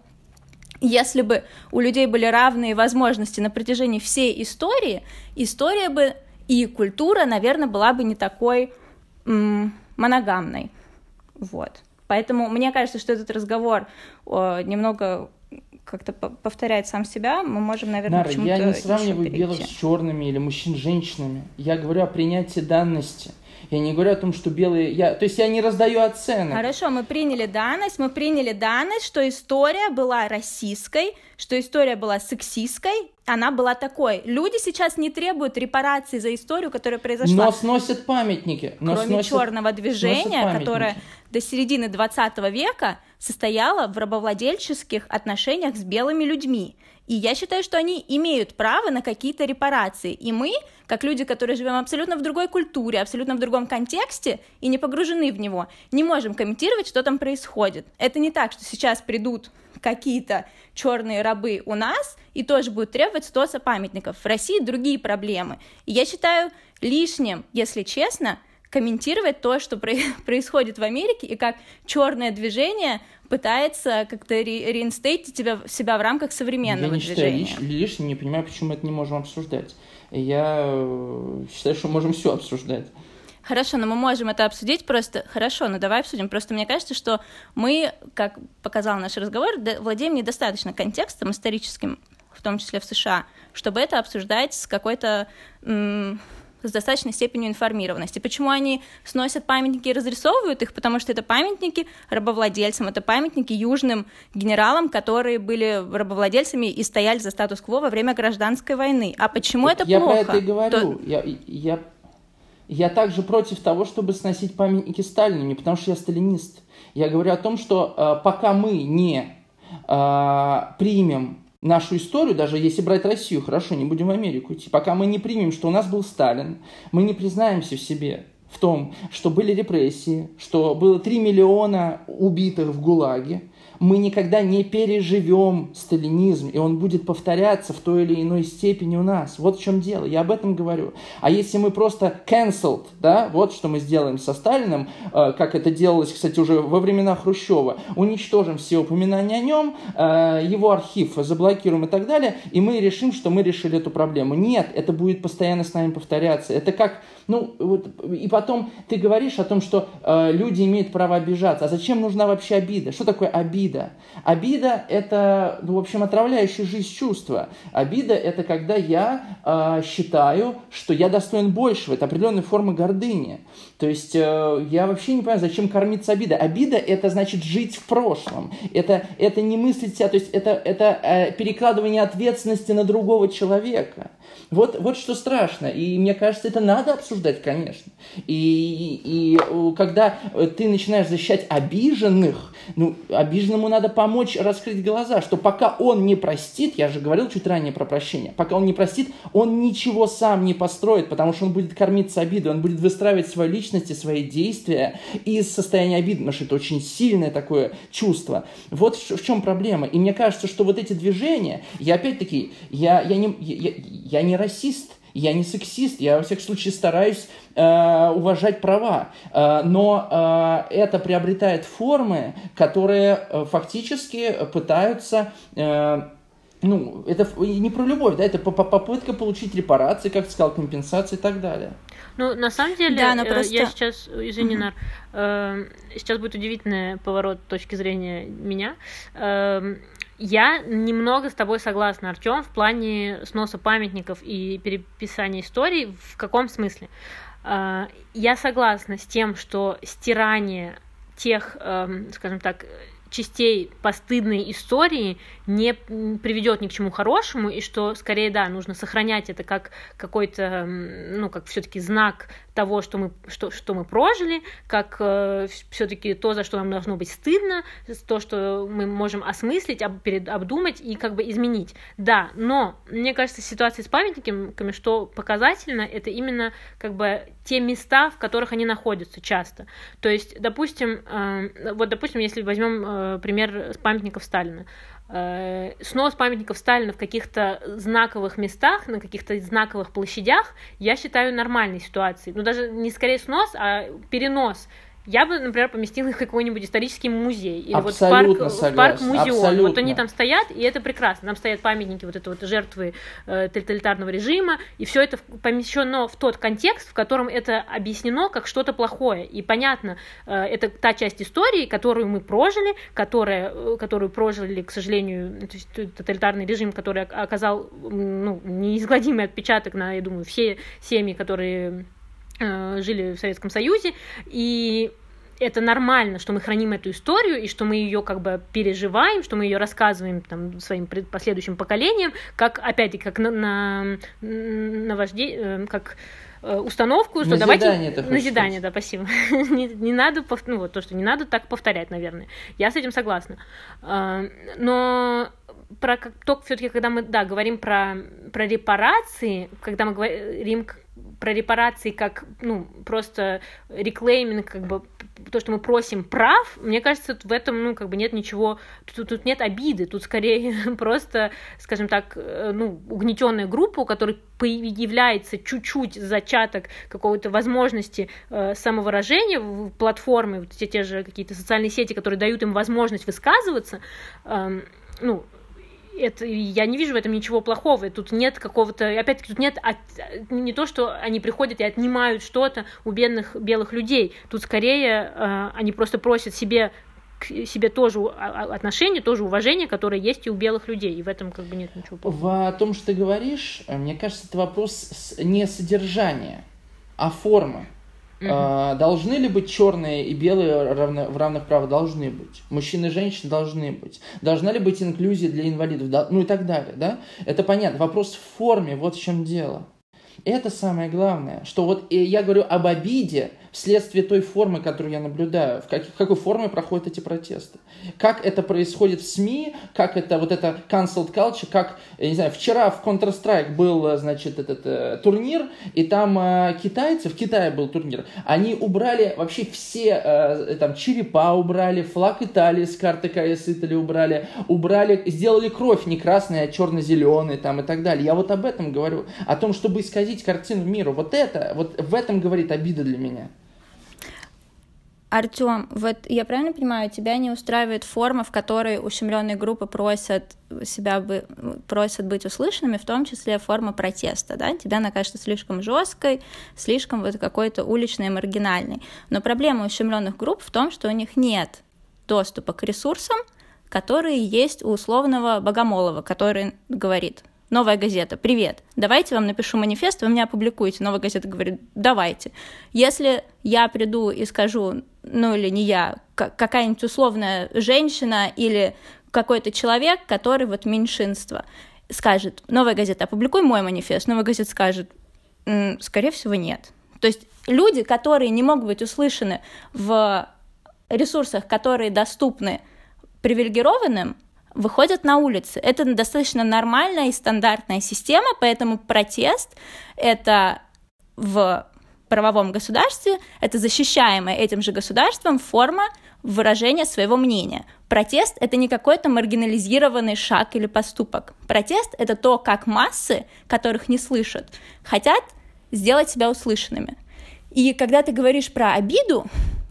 [SPEAKER 4] если бы у людей были равные возможности на протяжении всей истории, история бы и культура, наверное, была бы не такой м- моногамной. Вот. Поэтому мне кажется, что этот разговор о, немного как-то повторяет сам себя, мы можем, наверное,
[SPEAKER 3] Нара, я не сравниваю белых с черными или мужчин с женщинами. Я говорю о принятии данности. Я не говорю о том, что белые... Я... То есть я не раздаю оценок.
[SPEAKER 4] Хорошо, мы приняли данность, мы приняли данность, что история была российской, что история была сексистской, она была такой. Люди сейчас не требуют репарации за историю, которая произошла.
[SPEAKER 3] Но сносят памятники.
[SPEAKER 4] Но Кроме сносят... черного движения, которое до середины 20 века состояло в рабовладельческих отношениях с белыми людьми. И я считаю, что они имеют право на какие-то репарации. И мы, как люди, которые живем абсолютно в другой культуре, абсолютно в другом контексте и не погружены в него, не можем комментировать, что там происходит. Это не так, что сейчас придут какие-то черные рабы у нас и тоже будут требовать стоса памятников. В России другие проблемы. И я считаю лишним, если честно, комментировать то, что <laughs> происходит в Америке, и как черное движение пытается как-то ре реинстейтить тебя, себя в рамках современного
[SPEAKER 3] я не
[SPEAKER 4] движения.
[SPEAKER 3] Считаю лиш, лишним, не понимаю, почему мы это не можем обсуждать. Я э, считаю, что можем все обсуждать.
[SPEAKER 4] Хорошо, но мы можем это обсудить просто. Хорошо, но давай обсудим. Просто мне кажется, что мы, как показал наш разговор, владеем недостаточно контекстом историческим, в том числе в США, чтобы это обсуждать с какой-то с достаточной степенью информированности. Почему они сносят памятники и разрисовывают их? Потому что это памятники рабовладельцам, это памятники южным генералам, которые были рабовладельцами и стояли за статус-кво во время гражданской войны. А почему
[SPEAKER 3] так
[SPEAKER 4] это
[SPEAKER 3] я
[SPEAKER 4] плохо?
[SPEAKER 3] Я про это и говорю. То... Я, я, я также против того, чтобы сносить памятники Сталину, не потому что я сталинист. Я говорю о том, что э, пока мы не э, примем нашу историю, даже если брать Россию, хорошо, не будем в Америку идти, пока мы не примем, что у нас был Сталин, мы не признаемся в себе в том, что были репрессии, что было 3 миллиона убитых в ГУЛАГе, мы никогда не переживем сталинизм, и он будет повторяться в той или иной степени у нас. Вот в чем дело, я об этом говорю. А если мы просто cancelled, да, вот что мы сделаем со Сталиным, э, как это делалось, кстати, уже во времена Хрущева, уничтожим все упоминания о нем, э, его архив заблокируем и так далее, и мы решим, что мы решили эту проблему. Нет, это будет постоянно с нами повторяться. Это как, ну, вот, и потом ты говоришь о том, что э, люди имеют право обижаться. А зачем нужна вообще обида? Что такое обида? Обида. Обида – это, ну, в общем, отравляющее жизнь чувство. Обида – это когда я э, считаю, что я достоин большего. Это определенная форма гордыни. То есть э, я вообще не понимаю, зачем кормиться обидой. Обида – это значит жить в прошлом. Это, это не мыслить себя, то есть это, это э, перекладывание ответственности на другого человека. Вот, вот что страшно. И мне кажется, это надо обсуждать, конечно. И, и, и когда ты начинаешь защищать обиженных, ну, обиженному надо помочь раскрыть глаза, что пока он не простит, я же говорил чуть ранее про прощение, пока он не простит, он ничего сам не построит, потому что он будет кормиться обидой, он будет выстраивать свою личность и свои действия из состояния обиды, потому что это очень сильное такое чувство. Вот в чем проблема. И мне кажется, что вот эти движения, я опять-таки, я, я, не, я, я не расист, я не сексист, я во всяком случае стараюсь э, уважать права, э, но э, это приобретает формы, которые э, фактически пытаются э, ну, это не про любовь, да, это попытка получить репарации, как ты сказал, компенсации и так далее.
[SPEAKER 2] Ну, на самом деле, да, но просто... я сейчас, извини, Нар, э, сейчас будет удивительный поворот точки зрения меня. Э, я немного с тобой согласна, Артем, в плане сноса памятников и переписания историй. В каком смысле? Я согласна с тем, что стирание тех, эм, скажем так, частей постыдной истории не приведет ни к чему хорошему, и что скорее, да, нужно сохранять это как какой-то, ну, как все-таки знак того, что мы, что, что мы прожили, как э, все-таки то, за что нам должно быть стыдно, то, что мы можем осмыслить, об, перед, обдумать и как бы изменить. Да, но мне кажется, ситуация с памятниками, что показательно, это именно как бы те места, в которых они находятся часто. То есть, допустим, э, вот, допустим, если возьмем э, пример памятников Сталина, снос памятников Сталина в каких-то знаковых местах, на каких-то знаковых площадях, я считаю нормальной ситуацией. Ну, даже не скорее снос, а перенос я бы, например, поместила их в какой-нибудь исторический музей. Или Абсолютно вот в парк, парк музеон. Вот они там стоят, и это прекрасно. Там стоят памятники вот это вот жертвы э, тоталитарного режима, и все это помещено в тот контекст, в котором это объяснено как что-то плохое. И понятно, э, это та часть истории, которую мы прожили, которая, э, которую прожили, к сожалению, то есть тоталитарный режим, который оказал ну, неизгладимый отпечаток на, я думаю, все семьи, которые э, жили в Советском Союзе, и это нормально, что мы храним эту историю и что мы ее как бы переживаем, что мы ее рассказываем там, своим последующим поколениям, как опять-таки как на, на, на вожде, э, как э, установку, что
[SPEAKER 3] назидание
[SPEAKER 2] давайте... Назидание, да, спасибо. <laughs> не, не надо, пов... ну вот то, что не надо так повторять, наверное. Я с этим согласна. А, но про то, все-таки, когда мы, да, говорим про, про репарации, когда мы говорим про репарации как, ну, просто реклейминг, как бы, то, что мы просим прав, мне кажется, в этом, ну, как бы нет ничего, тут, тут нет обиды, тут скорее <laughs> просто, скажем так, э, ну, угнетенная группа, у которой появляется чуть-чуть зачаток какой-то возможности э, самовыражения в платформе, вот те, те же какие-то социальные сети, которые дают им возможность высказываться, э, ну, это, я не вижу в этом ничего плохого. Тут нет какого-то, опять-таки, тут нет от, не то, что они приходят и отнимают что-то у бедных белых людей. Тут скорее э, они просто просят себе к себе тоже отношение, тоже уважение, которое есть и у белых людей, и в этом как бы нет ничего
[SPEAKER 3] плохого. В том, что ты говоришь, э, мне кажется, это вопрос не содержания, а формы. Uh-huh. Должны ли быть черные и белые равно, в равных правах? Должны быть. Мужчины и женщины должны быть. Должна ли быть инклюзия для инвалидов? Да, ну и так далее. Да? Это понятно. Вопрос в форме, вот в чем дело. Это самое главное, что вот э, я говорю об обиде, вследствие той формы, которую я наблюдаю, в, как, в какой форме проходят эти протесты. Как это происходит в СМИ, как это вот это cancelled culture, как, я не знаю, вчера в Counter-Strike был, значит, этот э, турнир, и там э, китайцы, в Китае был турнир, они убрали вообще все, э, там, черепа убрали, флаг Италии с карты КС Италии убрали, убрали, сделали кровь не красный, а черно-зеленый, там, и так далее. Я вот об этом говорю, о том, чтобы исказить картину миру. Вот это, вот в этом говорит обида для меня.
[SPEAKER 4] Артем, вот я правильно понимаю, тебя не устраивает форма, в которой ущемленные группы просят себя бы, просят быть услышанными, в том числе форма протеста, да? Тебя она кажется слишком жесткой, слишком вот какой-то уличной, маргинальной. Но проблема ущемленных групп в том, что у них нет доступа к ресурсам, которые есть у условного Богомолова, который говорит, Новая газета, привет, давайте вам напишу манифест, вы меня опубликуете. Новая газета говорит, давайте. Если я приду и скажу, ну или не я, какая-нибудь условная женщина или какой-то человек, который вот меньшинство, скажет, новая газета, опубликуй мой манифест, новая газета скажет, скорее всего, нет. То есть люди, которые не могут быть услышаны в ресурсах, которые доступны привилегированным, выходят на улицы. Это достаточно нормальная и стандартная система, поэтому протест — это в правовом государстве, это защищаемая этим же государством форма выражения своего мнения. Протест — это не какой-то маргинализированный шаг или поступок. Протест — это то, как массы, которых не слышат, хотят сделать себя услышанными. И когда ты говоришь про обиду,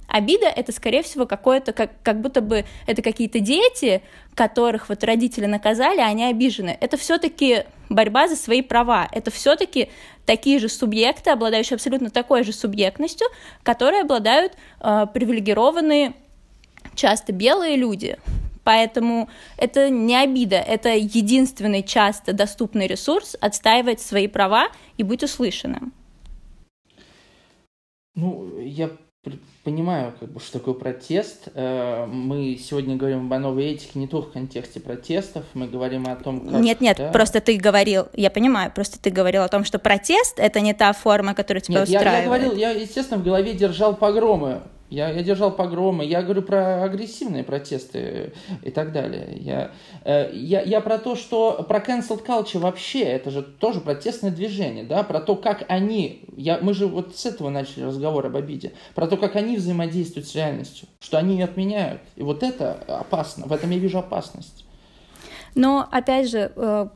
[SPEAKER 4] Обида — это, скорее всего, какое-то, как, как будто бы это какие-то дети, которых вот родители наказали, а они обижены. Это все таки борьба за свои права. Это все таки такие же субъекты, обладающие абсолютно такой же субъектностью, которые обладают э, привилегированные, часто белые люди. Поэтому это не обида, это единственный часто доступный ресурс отстаивать свои права и быть услышанным.
[SPEAKER 3] Ну, я понимаю, как бы, что такое протест. Э, мы сегодня говорим о новой этике не только в контексте протестов, мы говорим о том, как...
[SPEAKER 4] Нет, нет, да? просто ты говорил, я понимаю, просто ты говорил о том, что протест — это не та форма, которая тебя нет, устраивает.
[SPEAKER 3] Я, я говорил, я, естественно, в голове держал погромы я, я держал погромы, я говорю про агрессивные протесты и так далее. Я, э, я, я про то, что про cancel culture вообще, это же тоже протестное движение, да, про то, как они, я, мы же вот с этого начали разговор об обиде, про то, как они взаимодействуют с реальностью, что они ее отменяют. И вот это опасно, в этом я вижу опасность.
[SPEAKER 4] Но, опять же, э,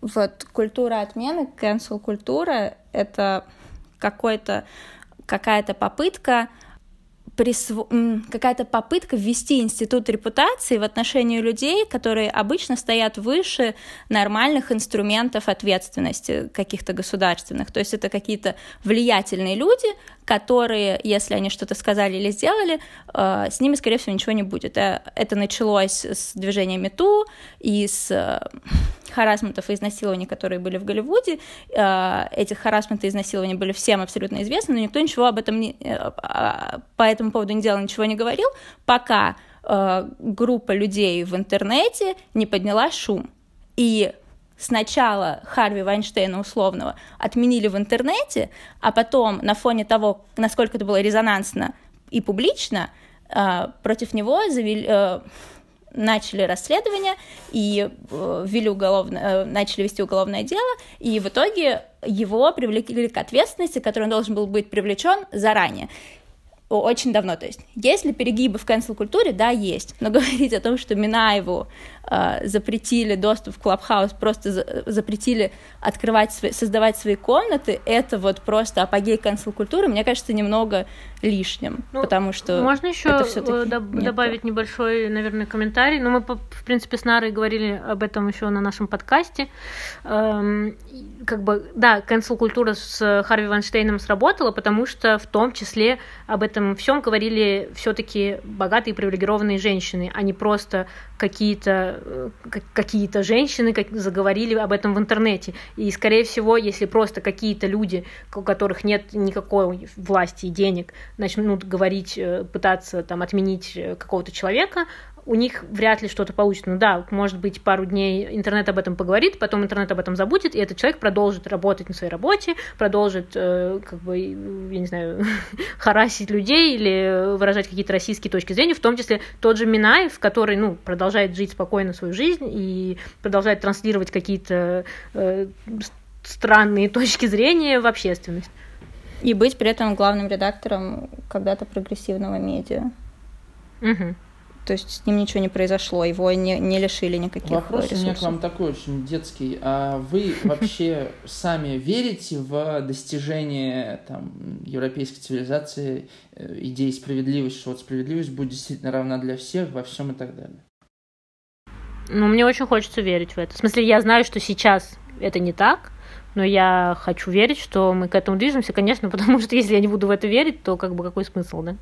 [SPEAKER 4] вот культура отмены, cancel культура, это какой-то какая-то попытка присво... какая-то попытка ввести институт репутации в отношении людей, которые обычно стоят выше нормальных инструментов ответственности каких-то государственных. То есть это какие-то влиятельные люди, которые, если они что-то сказали или сделали, э, с ними, скорее всего, ничего не будет. Э, это началось с движения МeToo и с э, харасментов и изнасилований, которые были в Голливуде. Этих харасментов и изнасилований были всем абсолютно известны, но никто ничего об этом не, а, по этому поводу не делал, ничего не говорил, пока группа людей в интернете не подняла шум. И сначала Харви Вайнштейна условного отменили в интернете, а потом на фоне того, насколько это было резонансно и публично, э, против него завели, э, начали расследование и э, ввели уголовное, начали вести уголовное дело, и в итоге его привлекли к ответственности, которой он должен был быть привлечен заранее очень давно. То есть, есть ли перегибы в cancel-культуре? Да, есть. Но <laughs> говорить о том, что Минаеву э, запретили доступ в Клабхаус, просто за, запретили открывать, свои, создавать свои комнаты, это вот просто апогей cancel-культуры, мне кажется, немного лишним, ну, потому что
[SPEAKER 2] Можно еще э, добавить небольшой, наверное, комментарий. Ну, мы, в принципе, с Нарой говорили об этом еще на нашем подкасте. Эм, как бы, да, cancel-культура с Харви Ванштейном сработала, потому что в том числе об этом всем говорили все-таки богатые привилегированные женщины, а не просто какие-то э, какие-то женщины заговорили об этом в интернете. И, скорее всего, если просто какие-то люди, у которых нет никакой власти и денег, начнут говорить, э, пытаться там отменить э, какого-то человека, у них вряд ли что-то получится. Ну да, может быть, пару дней интернет об этом поговорит, потом интернет об этом забудет, и этот человек продолжит работать на своей работе, продолжит, э, как бы, я не знаю, <laughs> харасить людей или выражать какие-то российские точки зрения, в том числе тот же Минаев, который, ну, продолжает жить спокойно свою жизнь и продолжает транслировать какие-то э, странные <laughs> точки зрения в общественность.
[SPEAKER 4] И быть при этом главным редактором когда-то прогрессивного медиа.
[SPEAKER 2] Угу.
[SPEAKER 4] То есть с ним ничего не произошло, его не, не лишили никаких
[SPEAKER 3] Вопрос
[SPEAKER 4] ресурсов.
[SPEAKER 3] у меня к вам такой очень детский. А вы вообще <laughs> сами верите в достижение там, европейской цивилизации, э, идеи справедливости, что вот справедливость будет действительно равна для всех во всем и так далее?
[SPEAKER 2] Ну, мне очень хочется верить в это. В смысле, я знаю, что сейчас это не так, но я хочу верить, что мы к этому движемся, конечно, <laughs> потому что если я не буду в это верить, то как бы какой смысл, да?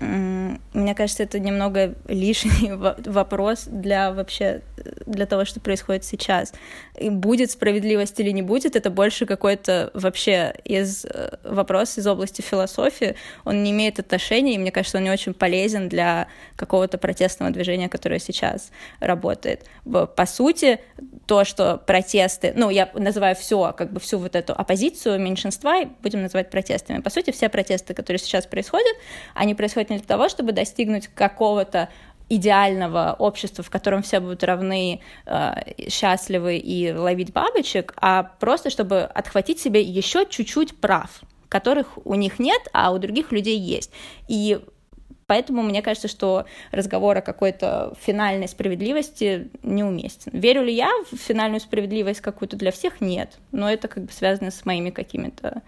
[SPEAKER 4] Мне кажется, это немного лишний <laughs> вопрос для вообще для того, что происходит сейчас. И будет справедливость или не будет, это больше какой-то вообще из э, вопрос из области философии. Он не имеет отношения, и мне кажется, он не очень полезен для какого-то протестного движения, которое сейчас работает. По сути, то, что протесты, ну, я называю все, как бы всю вот эту оппозицию меньшинства, будем называть протестами. По сути, все протесты, которые сейчас происходят, они происходят не для того, чтобы достигнуть какого-то идеального общества, в котором все будут равны, э, счастливы и ловить бабочек, а просто чтобы отхватить себе еще чуть-чуть прав, которых у них нет, а у других людей есть. И Поэтому мне кажется, что разговор о какой-то финальной справедливости неуместен. Верю ли я в финальную справедливость какую-то для всех? Нет. Но это как бы связано с моими какими-то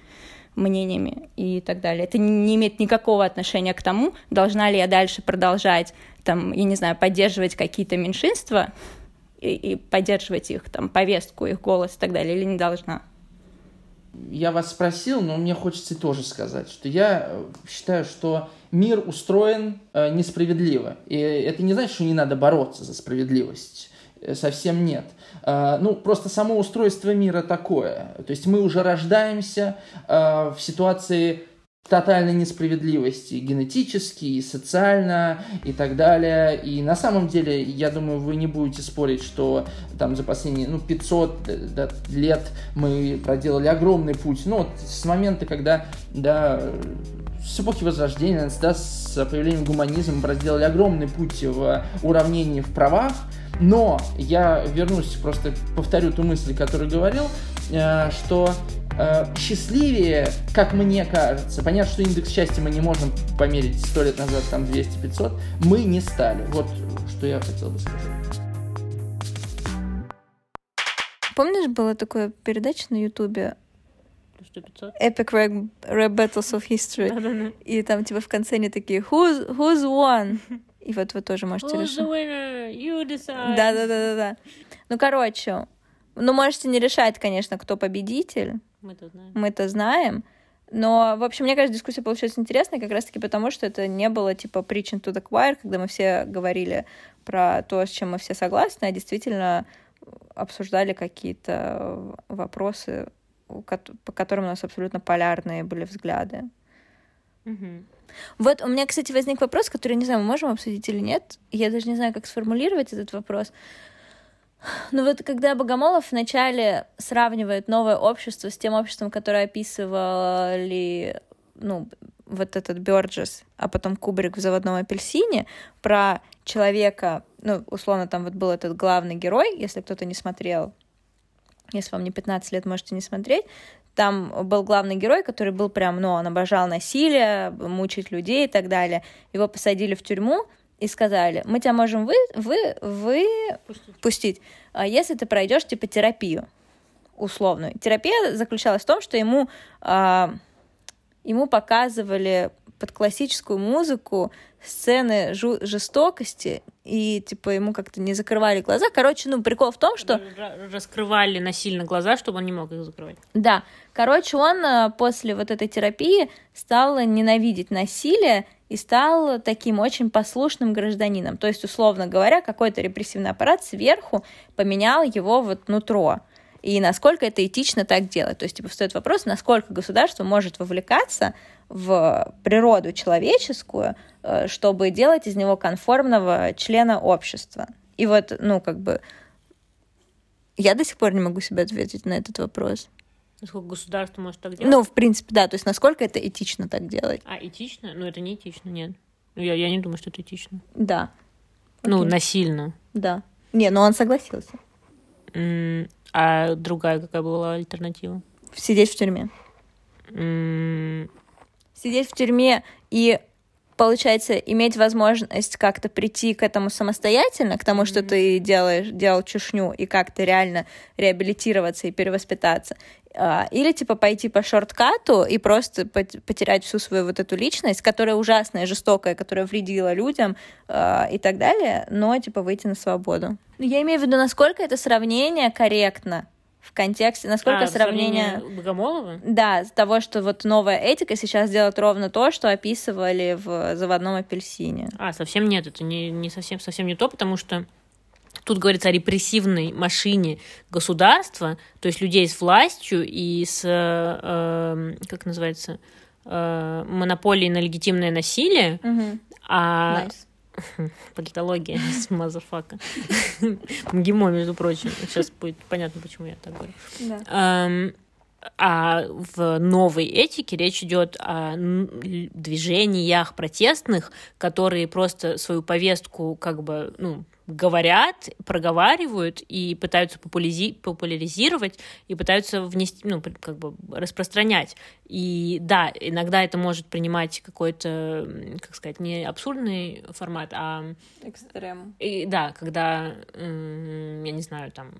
[SPEAKER 4] мнениями и так далее. Это не имеет никакого отношения к тому, должна ли я дальше продолжать, там, я не знаю, поддерживать какие-то меньшинства и, и поддерживать их, там, повестку, их голос и так далее, или не должна.
[SPEAKER 3] Я вас спросил, но мне хочется тоже сказать, что я э, считаю, что мир устроен э, несправедливо. И это не значит, что не надо бороться за справедливость. Э, совсем нет. Ну, просто само устройство мира такое. То есть мы уже рождаемся в ситуации тотальной несправедливости генетически, и социально, и так далее. И на самом деле, я думаю, вы не будете спорить, что там за последние ну, 500 лет мы проделали огромный путь. Ну, вот с момента, когда да, с эпохи Возрождения, да, с появлением гуманизма проделали огромный путь в уравнении в правах, но я вернусь, просто повторю ту мысль, которую говорил, э, что э, счастливее, как мне кажется, понятно, что индекс счастья мы не можем померить сто лет назад, там 200-500, мы не стали. Вот что я хотел бы сказать.
[SPEAKER 4] Помнишь, была такая передача на Ютубе.
[SPEAKER 1] Epic Rap, rap Battles of History. И там, типа, в конце они такие, who's, who's won? И вот вы тоже можете
[SPEAKER 2] Who's
[SPEAKER 1] решить.
[SPEAKER 2] the winner? You decide.
[SPEAKER 1] Да, да, да, да, да. Ну, короче, ну, можете не решать, конечно, кто победитель.
[SPEAKER 2] Мы-то знаем.
[SPEAKER 1] Мы-то знаем. Но, в общем, мне кажется, дискуссия получилась интересной как раз-таки потому, что это не было типа preaching to the choir, когда мы все говорили про то, с чем мы все согласны, а действительно обсуждали какие-то вопросы, по которым у нас абсолютно полярные были взгляды.
[SPEAKER 2] Мгм.
[SPEAKER 1] Вот у меня, кстати, возник вопрос, который, не знаю, мы можем обсудить или нет. Я даже не знаю, как сформулировать этот вопрос. Но вот когда Богомолов вначале сравнивает новое общество с тем обществом, которое описывали, ну, вот этот Бёрджес, а потом Кубрик в «Заводном апельсине», про человека, ну, условно, там вот был этот главный герой, если кто-то не смотрел, если вам не 15 лет, можете не смотреть, там был главный герой, который был прям, ну, он обожал насилие, мучить людей и так далее. Его посадили в тюрьму и сказали, мы тебя можем вы, вы, вы
[SPEAKER 2] Пустить.
[SPEAKER 1] пустить, а если ты пройдешь типа терапию условную. Терапия заключалась в том, что ему а, ему показывали под классическую музыку сцены жу- жестокости и типа ему как-то не закрывали глаза. Короче, ну прикол в том, что
[SPEAKER 2] Ра- Раскрывали насильно глаза, чтобы он не мог их закрывать.
[SPEAKER 1] да, короче, он э, после вот этой терапии стал ненавидеть насилие и стал таким очень послушным гражданином. То есть, условно говоря, какой-то репрессивный аппарат сверху поменял его вот нутро. И насколько это этично так делать. То есть, типа, встает вопрос, насколько государство может вовлекаться в природу человеческую, э, чтобы делать из него конформного члена общества. И вот, ну, как бы, я до сих пор не могу себе ответить на этот вопрос.
[SPEAKER 2] Насколько государство может так делать?
[SPEAKER 1] Ну, в принципе, да. То есть, насколько это этично так делать?
[SPEAKER 2] А, этично? Ну, это не этично, нет. Ну, я, я не думаю, что это этично.
[SPEAKER 1] Да.
[SPEAKER 2] Ну,
[SPEAKER 1] Окей.
[SPEAKER 2] насильно.
[SPEAKER 1] Да. Не, ну он согласился.
[SPEAKER 2] М, А другая какая была альтернатива?
[SPEAKER 1] Сидеть в тюрьме.
[SPEAKER 2] М,
[SPEAKER 1] Сидеть в тюрьме и, получается, иметь возможность как-то прийти к этому самостоятельно, к тому, что ты делаешь, делал чушню, и как-то реально реабилитироваться и перевоспитаться. А, Или, типа, пойти по шорткату и просто пот- потерять всю свою вот эту личность, которая ужасная, жестокая, которая вредила людям а, и так далее, но, типа, выйти на свободу. Ну, Я имею в виду, насколько это сравнение корректно в контексте, насколько
[SPEAKER 2] а,
[SPEAKER 1] сравнение...
[SPEAKER 2] Богомолова?
[SPEAKER 1] Да, с того, что вот новая этика сейчас делает ровно то, что описывали в заводном апельсине.
[SPEAKER 2] А, совсем нет, это не, не совсем, совсем не то, потому что тут говорится о репрессивной машине государства, то есть людей с властью и с, э, эм, как называется, э, монополией на легитимное насилие, а
[SPEAKER 1] Nice. <laughs>
[SPEAKER 2] политология с motherfucker. <laughs> <laughs> МГИМО, между прочим. Сейчас будет понятно, почему я так говорю.
[SPEAKER 1] Да.
[SPEAKER 2] Эм, А в новой этике речь идет о движениях протестных, которые просто свою повестку как бы ну, говорят, проговаривают и пытаются популязи- популяризировать и пытаются внести, ну, как бы распространять. И да, иногда это может принимать какой-то, как сказать, не абсурдный формат, а
[SPEAKER 1] Экстрем.
[SPEAKER 2] и, да, когда, я не знаю, там...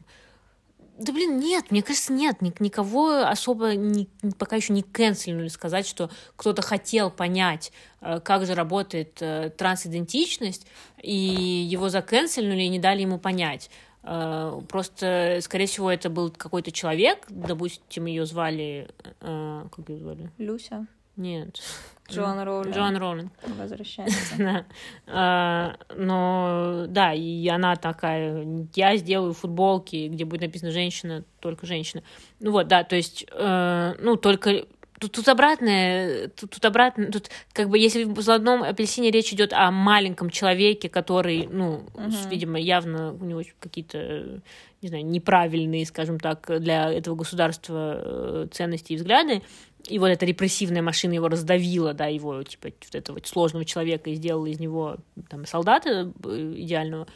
[SPEAKER 2] Да блин, нет, мне кажется, нет, ни- никого особо не- пока еще не канцельнули сказать, что кто-то хотел понять, э, как же работает э, трансидентичность, и его заканцельнули и не дали ему понять. Э, Просто, скорее всего, это был какой-то человек, допустим, ее звали... Как ее звали?
[SPEAKER 1] Люся.
[SPEAKER 2] Нет.
[SPEAKER 1] Джоан Роулинг.
[SPEAKER 2] Джоан Роллинг.
[SPEAKER 1] Возвращается. <laughs>
[SPEAKER 2] Да. А, но да, и она такая, я сделаю футболки, где будет написано женщина, только женщина. Ну вот, да, то есть, э, ну, только Тут, тут обратное, тут, тут обратное, тут как бы если в одном апельсине речь идет о маленьком человеке, который, ну,
[SPEAKER 1] Мгм.
[SPEAKER 2] видимо, явно у него какие-то, не знаю, неправильные, скажем так, для этого государства э, ценности и взгляды, и вот эта репрессивная машина его раздавила, да, его, типа, вот этого сложного человека и сделала из него там солдата э, идеального,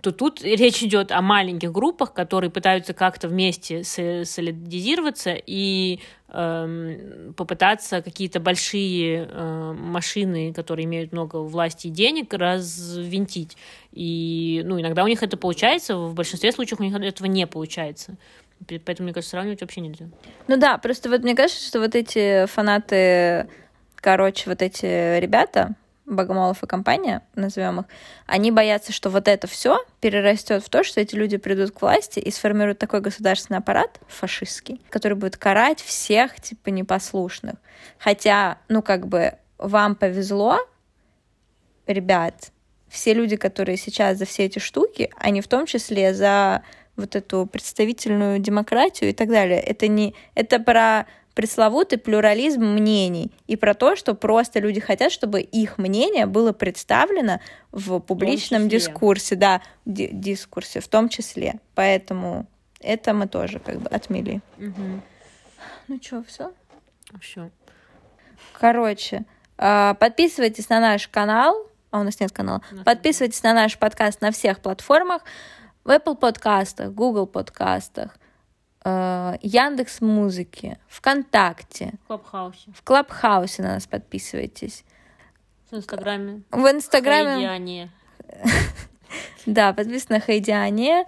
[SPEAKER 2] то тут речь идет о маленьких группах, которые пытаются как-то вместе со- солидизироваться и эм, попытаться какие-то большие э, машины, которые имеют много власти и денег, развинтить. И ну, иногда у них это получается, в большинстве случаев у них этого не получается. Поэтому, мне кажется, сравнивать вообще нельзя.
[SPEAKER 1] Ну да, просто вот мне кажется, что вот эти фанаты, короче, вот эти ребята, Богомолов и компания, назовем их, они боятся, что вот это все перерастет в то, что эти люди придут к власти и сформируют такой государственный аппарат фашистский, который будет карать всех, типа, непослушных. Хотя, ну, как бы, вам повезло, ребят, все люди, которые сейчас за все эти штуки, они в том числе за вот эту представительную демократию и так далее. Это не... Это про пресловутый плюрализм мнений и про то, что просто люди хотят, чтобы их мнение было представлено в публичном в дискурсе, да, ди дискурсе в том числе. Поэтому это мы тоже как бы отмели.
[SPEAKER 2] Угу.
[SPEAKER 1] Ну что, все?
[SPEAKER 2] Все.
[SPEAKER 1] Короче, а, подписывайтесь на наш канал. А у нас нет канала. Подписывайтесь на наш подкаст на всех платформах. В Apple подкастах, Google подкастах, Э, Яндекс Музыки, ВКонтакте.
[SPEAKER 2] В Клабхаусе.
[SPEAKER 1] В Клабхаусе на нас подписывайтесь.
[SPEAKER 2] В Инстаграме.
[SPEAKER 1] В Инстаграме.
[SPEAKER 2] Хайдиане. <laughs>
[SPEAKER 1] Да, подписывайтесь на Хайдиане.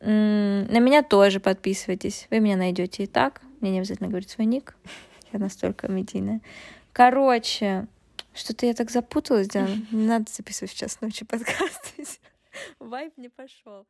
[SPEAKER 1] На меня тоже подписывайтесь. Вы меня найдете и так. Мне не обязательно говорить свой ник. Я настолько медийная. Короче, что-то я так запуталась, да? Не <laughs> надо записывать в час ночи подкасты. <laughs> Вайп не пошел.